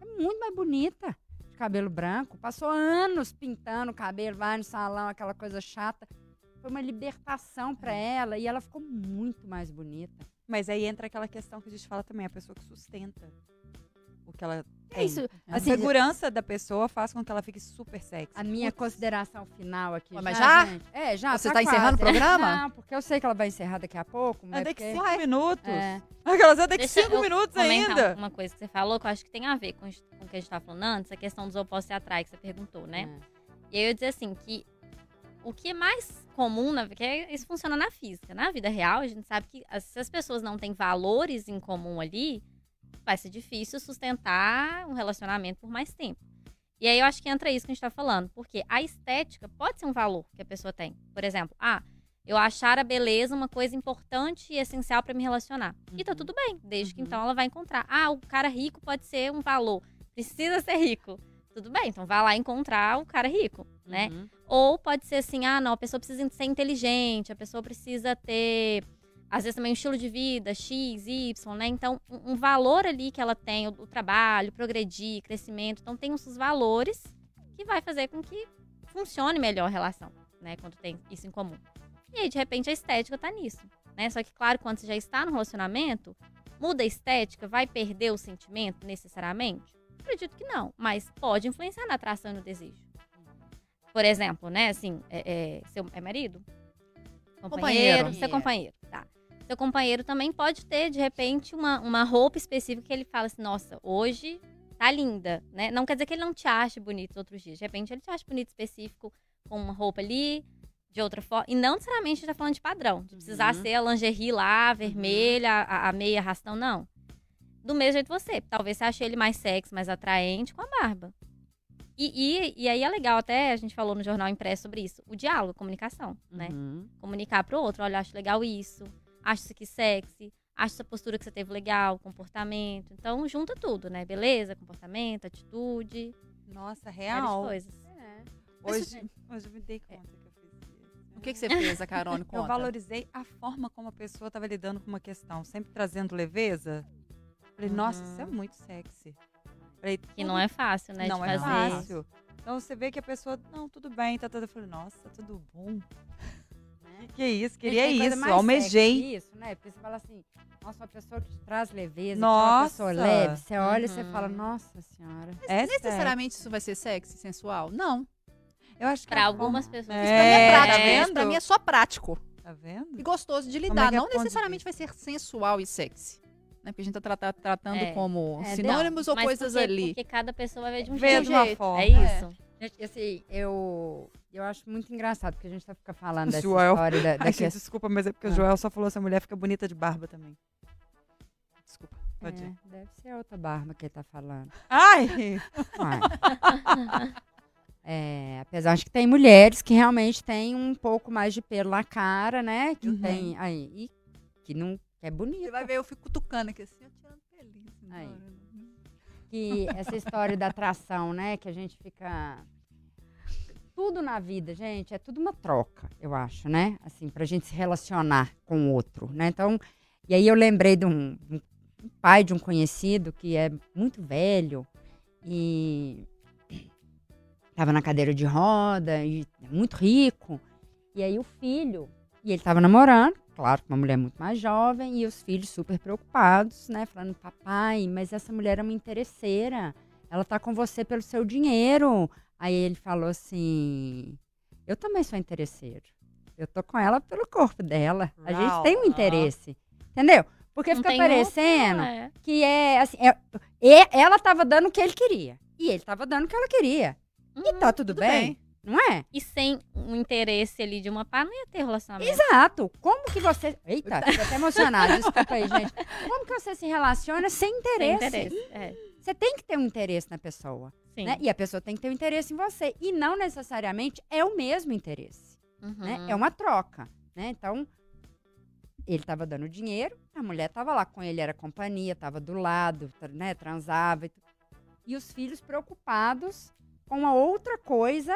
é muito mais bonita de cabelo branco. Passou anos pintando o cabelo, vai no salão, aquela coisa chata. Foi uma libertação pra ela e ela ficou muito mais bonita. Mas aí entra aquela questão que a gente fala também, a pessoa que sustenta o que ela É isso. A Assim, segurança da pessoa faz com que ela fique super sexy. a minha consideração final aqui. Mas já? já? gente? É, já. Você tá tá encerrando o programa? Não, porque eu sei que ela vai encerrar daqui a pouco. É Mas daqui porque... cinco minutos. É. Aquelas é daqui Deixa cinco eu minutos ainda. Uma coisa que você falou que eu acho que tem a ver com, com o que a gente tá falando antes, a questão dos opostos se atrai, que você perguntou, né? É. E aí eu ia dizer assim, que o que é mais comum, na, que é- isso funciona na física. Na vida real, a gente sabe que as- se as pessoas não têm valores em comum ali, vai ser difícil sustentar um relacionamento por mais tempo. E aí eu acho que entra isso que a gente tá falando, porque a estética pode ser um valor que a pessoa tem. Por exemplo, ah, eu achar a beleza uma coisa importante e essencial para me relacionar. E tá Uhum. tudo bem, desde que Uhum. então ela vai encontrar. Ah, o cara rico pode ser um valor. Precisa ser rico. Tudo bem, então vai lá encontrar o cara rico, né? Uhum. Ou pode ser assim, ah, não, a pessoa precisa ser inteligente, a pessoa precisa ter, às vezes também um estilo de vida, X, Y, né? Então, um, um valor ali que ela tem, o, o trabalho, progredir, crescimento. Então, tem os seus valores que vai fazer com que funcione melhor a relação, né? Quando tem isso em comum. E aí, de repente, a estética tá nisso, né? Só que, claro, quando você já está no relacionamento, muda a estética, vai perder o sentimento necessariamente? Acredito que não, mas pode influenciar na atração e no desejo. Por exemplo, né, assim, é, é, seu é marido? Companheiro, Companheiro. seu companheiro, tá. Seu companheiro também pode ter, de repente, uma, uma roupa específica que ele fala assim, nossa, hoje tá linda, né? Não quer dizer que ele não te ache bonito os outros dias. De repente, ele te acha bonito específico com uma roupa ali, de outra forma. E não necessariamente a gente tá falando de padrão. De precisar Uhum. ser a lingerie lá, vermelha, a, a meia arrastão, não. Do mesmo jeito você. Talvez você ache ele mais sexy, mais atraente com a barba. E, e, e aí é legal, até a gente falou no jornal impresso sobre isso. O diálogo, a comunicação, né? Uhum. Comunicar pro outro, olha, eu acho legal isso. Acho isso aqui sexy. Acho essa postura que você teve legal, comportamento. Então, junta tudo, né? Beleza, comportamento, atitude, Nossa, várias real. coisas. Hoje, hoje eu me dei conta que eu fiz isso. O que, que você fez, a Carone? Eu Conta. valorizei a forma como a pessoa estava lidando com uma questão, sempre trazendo leveza. Falei, nossa, isso é muito sexy. Falei, Que não é fácil, né? não de é fazer. fácil. Então você vê que a pessoa, não, tudo bem, tá tudo. Eu falei, nossa, tudo bom. Que, que é isso? Queria isso, almejei. sexy Isso, né? Porque você fala assim, nossa, uma pessoa que te traz leveza, Nossa! que é uma pessoa leve, você olha e você Uhum. fala, nossa senhora. É Necessariamente isso vai ser sexy, sensual? Não. sexy. Eu acho que Pra a algumas forma- pessoas. É, Isso pra mim é prático. tá vendo? pra mim é só prático. Tá vendo? E gostoso de é lidar. é não necessariamente vai ser sensual e sexy. Né? Porque a gente tá tra- tra- tratando É. como É, sinônimos ou Mas coisas porque, ali. Porque cada pessoa vai ver de um Vê jeito. de uma forma. É isso. Gente, assim, eu, eu acho muito engraçado, porque a gente tá fica falando dessa Joel. história da, da Ai, questão- gente, desculpa, mas é porque Ah. o Joel só falou essa mulher fica bonita de barba também. Desculpa, pode ir. É, deve ser outra barba que ele tá falando. Ai! Uai. É, apesar de que tem mulheres que realmente têm um pouco mais de pelo na cara, né? Que Uhum. tem aí. E que não que é bonito. Você vai ver, eu fico cutucando aqui assim, eu tirando pelinho. assim, Aí. agora. que essa história da atração, né? Que a gente fica. Tudo na vida, gente, é tudo uma troca, eu acho, né? Assim, pra gente se relacionar com o outro, né? Então, e aí eu lembrei de um, um pai de um conhecido que é muito velho e tava na cadeira de roda e é muito rico. E aí o filho, e ele tava namorando, claro, uma mulher muito mais jovem, e os filhos super preocupados, né? Falando, papai, mas essa mulher é uma interesseira. Ela tá com você pelo seu dinheiro. Aí ele falou assim: Eu também sou interesseiro. Eu tô com ela pelo corpo dela. A gente Uau. tem um interesse. Entendeu? Porque fica parecendo outra, é. que é assim. é- e- ela tava dando o que ele queria. E ele tava dando o que ela queria. E Uhum. tá tudo, tudo bem, bem. Não é? E sem um interesse ali de uma parte, não ia ter relacionamento. Exato. Como que você. Eita, fico até emocionada. Desculpa aí, gente. Como que você se relaciona sem Sem interesse? interesse. É, Você tem que ter um interesse na pessoa. sim. Né? E a pessoa tem que ter um interesse em você. E não necessariamente é o mesmo interesse. Uhum. Né? É uma troca. Né? Então, ele estava dando dinheiro, a mulher estava lá com ele, era companhia, estava do lado, né? transava. E, e os filhos preocupados com uma outra coisa.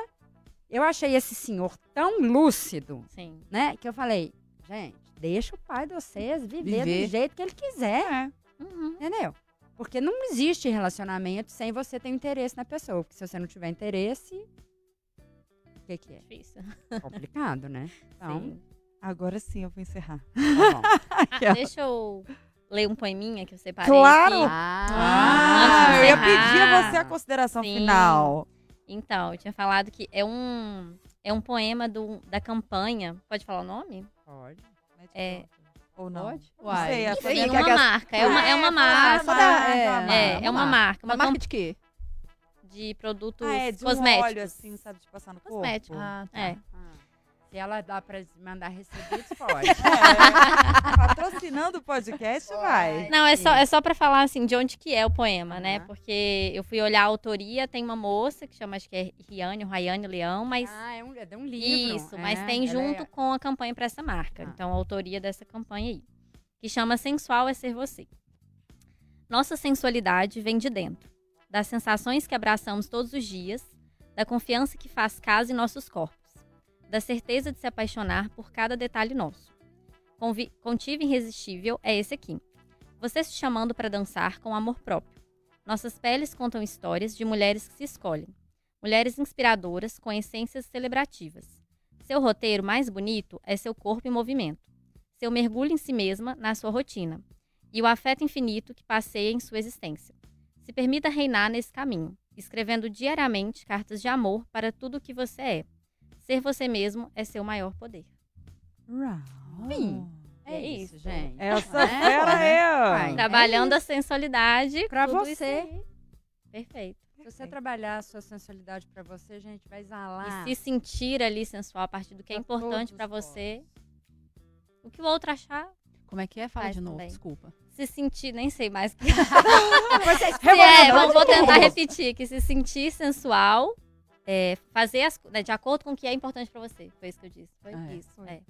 Eu achei esse senhor tão lúcido, Sim. né? Que eu falei, gente, deixa o pai de vocês viver, Viver. do jeito que ele quiser. É. Uhum. Entendeu? Porque não existe relacionamento sem você ter interesse na pessoa. Porque se você não tiver interesse, o que, que é? Difícil. Complicado, né? Então, Sim. Agora sim eu vou encerrar. tá bom. Ah, deixa eu ler um poeminha que eu separei Claro! aqui? Ah, de eu ia pedir a você a consideração Sim. final. Então, eu tinha falado que é um, é um poema do, da campanha. Pode falar o nome? Pode. É. Ou não? Pode? Não sei, que uma aquelas- marca. É uma, é uma Ah, marca. marca, é, marca. É, é uma marca. Uma Uma, marca cam- de quê? de produtos Ah, é de um cosméticos. óleo, assim, sabe, de passar no corpo. Cosmético. Ah, tá. É. Se ela dá pra mandar recebidos, pode. É, patrocinando o podcast, vai. Não, é só, é só pra falar, assim, de onde que é o poema, né? Aham. Porque eu fui olhar a autoria, tem uma moça que chama, acho que é Riane, ou Rayane Leão, mas... Ah, é um, é um livro. Isso, mas É, tem junto é- com a campanha pra essa marca. Ah. Então, a autoria dessa campanha aí. Que chama Sensual é Ser Você. Nossa sensualidade vem de dentro. Das sensações que abraçamos todos os dias, da confiança que faz casa em nossos corpos, da certeza de se apaixonar por cada detalhe nosso. Convi contivo irresistível é esse aqui. Você se chamando para dançar com amor próprio. Nossas peles contam histórias de mulheres que se escolhem. Mulheres inspiradoras com essências celebrativas. Seu roteiro mais bonito é seu corpo em movimento. Seu mergulho em si mesma na sua rotina. E o afeto infinito que passeia em sua existência. Se permita reinar nesse caminho, escrevendo diariamente cartas de amor para tudo o que você é. Ser você mesmo é seu maior poder. Sim. É É isso, isso. gente. Essa É, fera né? é. Vai. Trabalhando É a sensualidade isso você. aí. Perfeito. Se você trabalhar a sua sensualidade pra você, a gente vai exalar. E se sentir ali sensual a partir do que é Pra importante todos pra os você. O que o outro achar, Como é que é? Fala de novo, também. desculpa. se sentir, nem sei mais. Se é, vou, vou tudo. tentar repetir, que se sentir sensual, é, fazer as né, de acordo com o que é importante pra você. Foi isso que eu disse. Foi É. isso. é.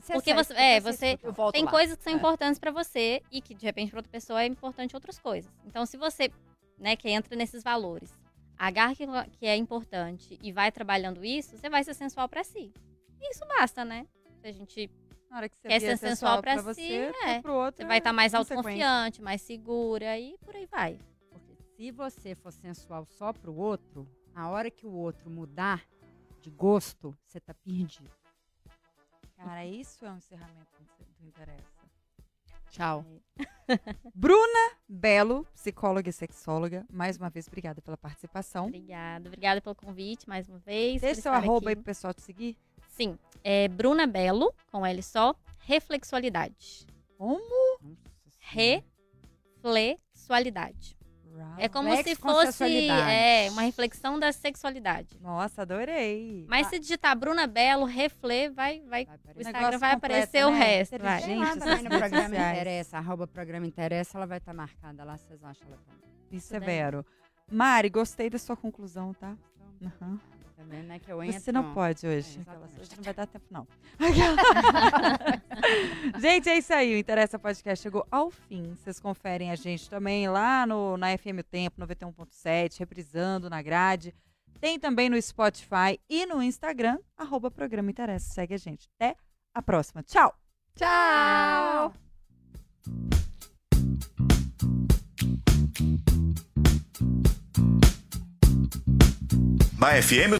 Você Porque você- é, você Tem lá. coisas que são É. importantes pra você e que, de repente, pra outra pessoa é importante outras coisas. Então, se você, né, que entra nesses valores, agarra que, que é importante e vai trabalhando isso, você vai ser sensual pra si. E isso basta, né? Se a gente Na hora que você Quer ser sensual pra si, você, é. pro outro. Você vai estar mais consequência. autoconfiante, mais segura e por aí vai. Porque se você for sensual só pro outro, a hora que o outro mudar de gosto, você tá perdido. Cara, isso é um encerramento do Interessa. Tchau. Bruna Belo, psicóloga e sexóloga, mais uma vez, obrigada pela participação. Obrigada. Obrigada pelo convite mais uma vez. Deixa seu arroba aí aqui. pro pessoal te seguir. Sim, é Bruna Belo, com L só, reflexualidade. Como? Reflexualidade. É como se fosse é, uma reflexão da sexualidade. Nossa, adorei. Mas se digitar Bruna Belo, reflê, vai, vai, Vai o. Instagram vai completo, aparecer o né? resto. Vai. Essas também no programa. Interessa, arroba programa Interessa, ela vai estar marcada lá, vocês acham ela também. Isso é vero. Mari, gostei da sua conclusão, tá? Aham. Também, né, que eu entro. Você não pode hoje. É, Aquelas- hoje não vai dar tempo, não. gente, é isso aí. O Interessa Podcast chegou ao fim. Vocês conferem a gente também lá no, na FM O Tempo, 91.7, reprisando na grade. Tem também no Spotify e no Instagram, arroba Programa Interessa. Segue a gente. Até a próxima. Tchau! Tchau. Na FM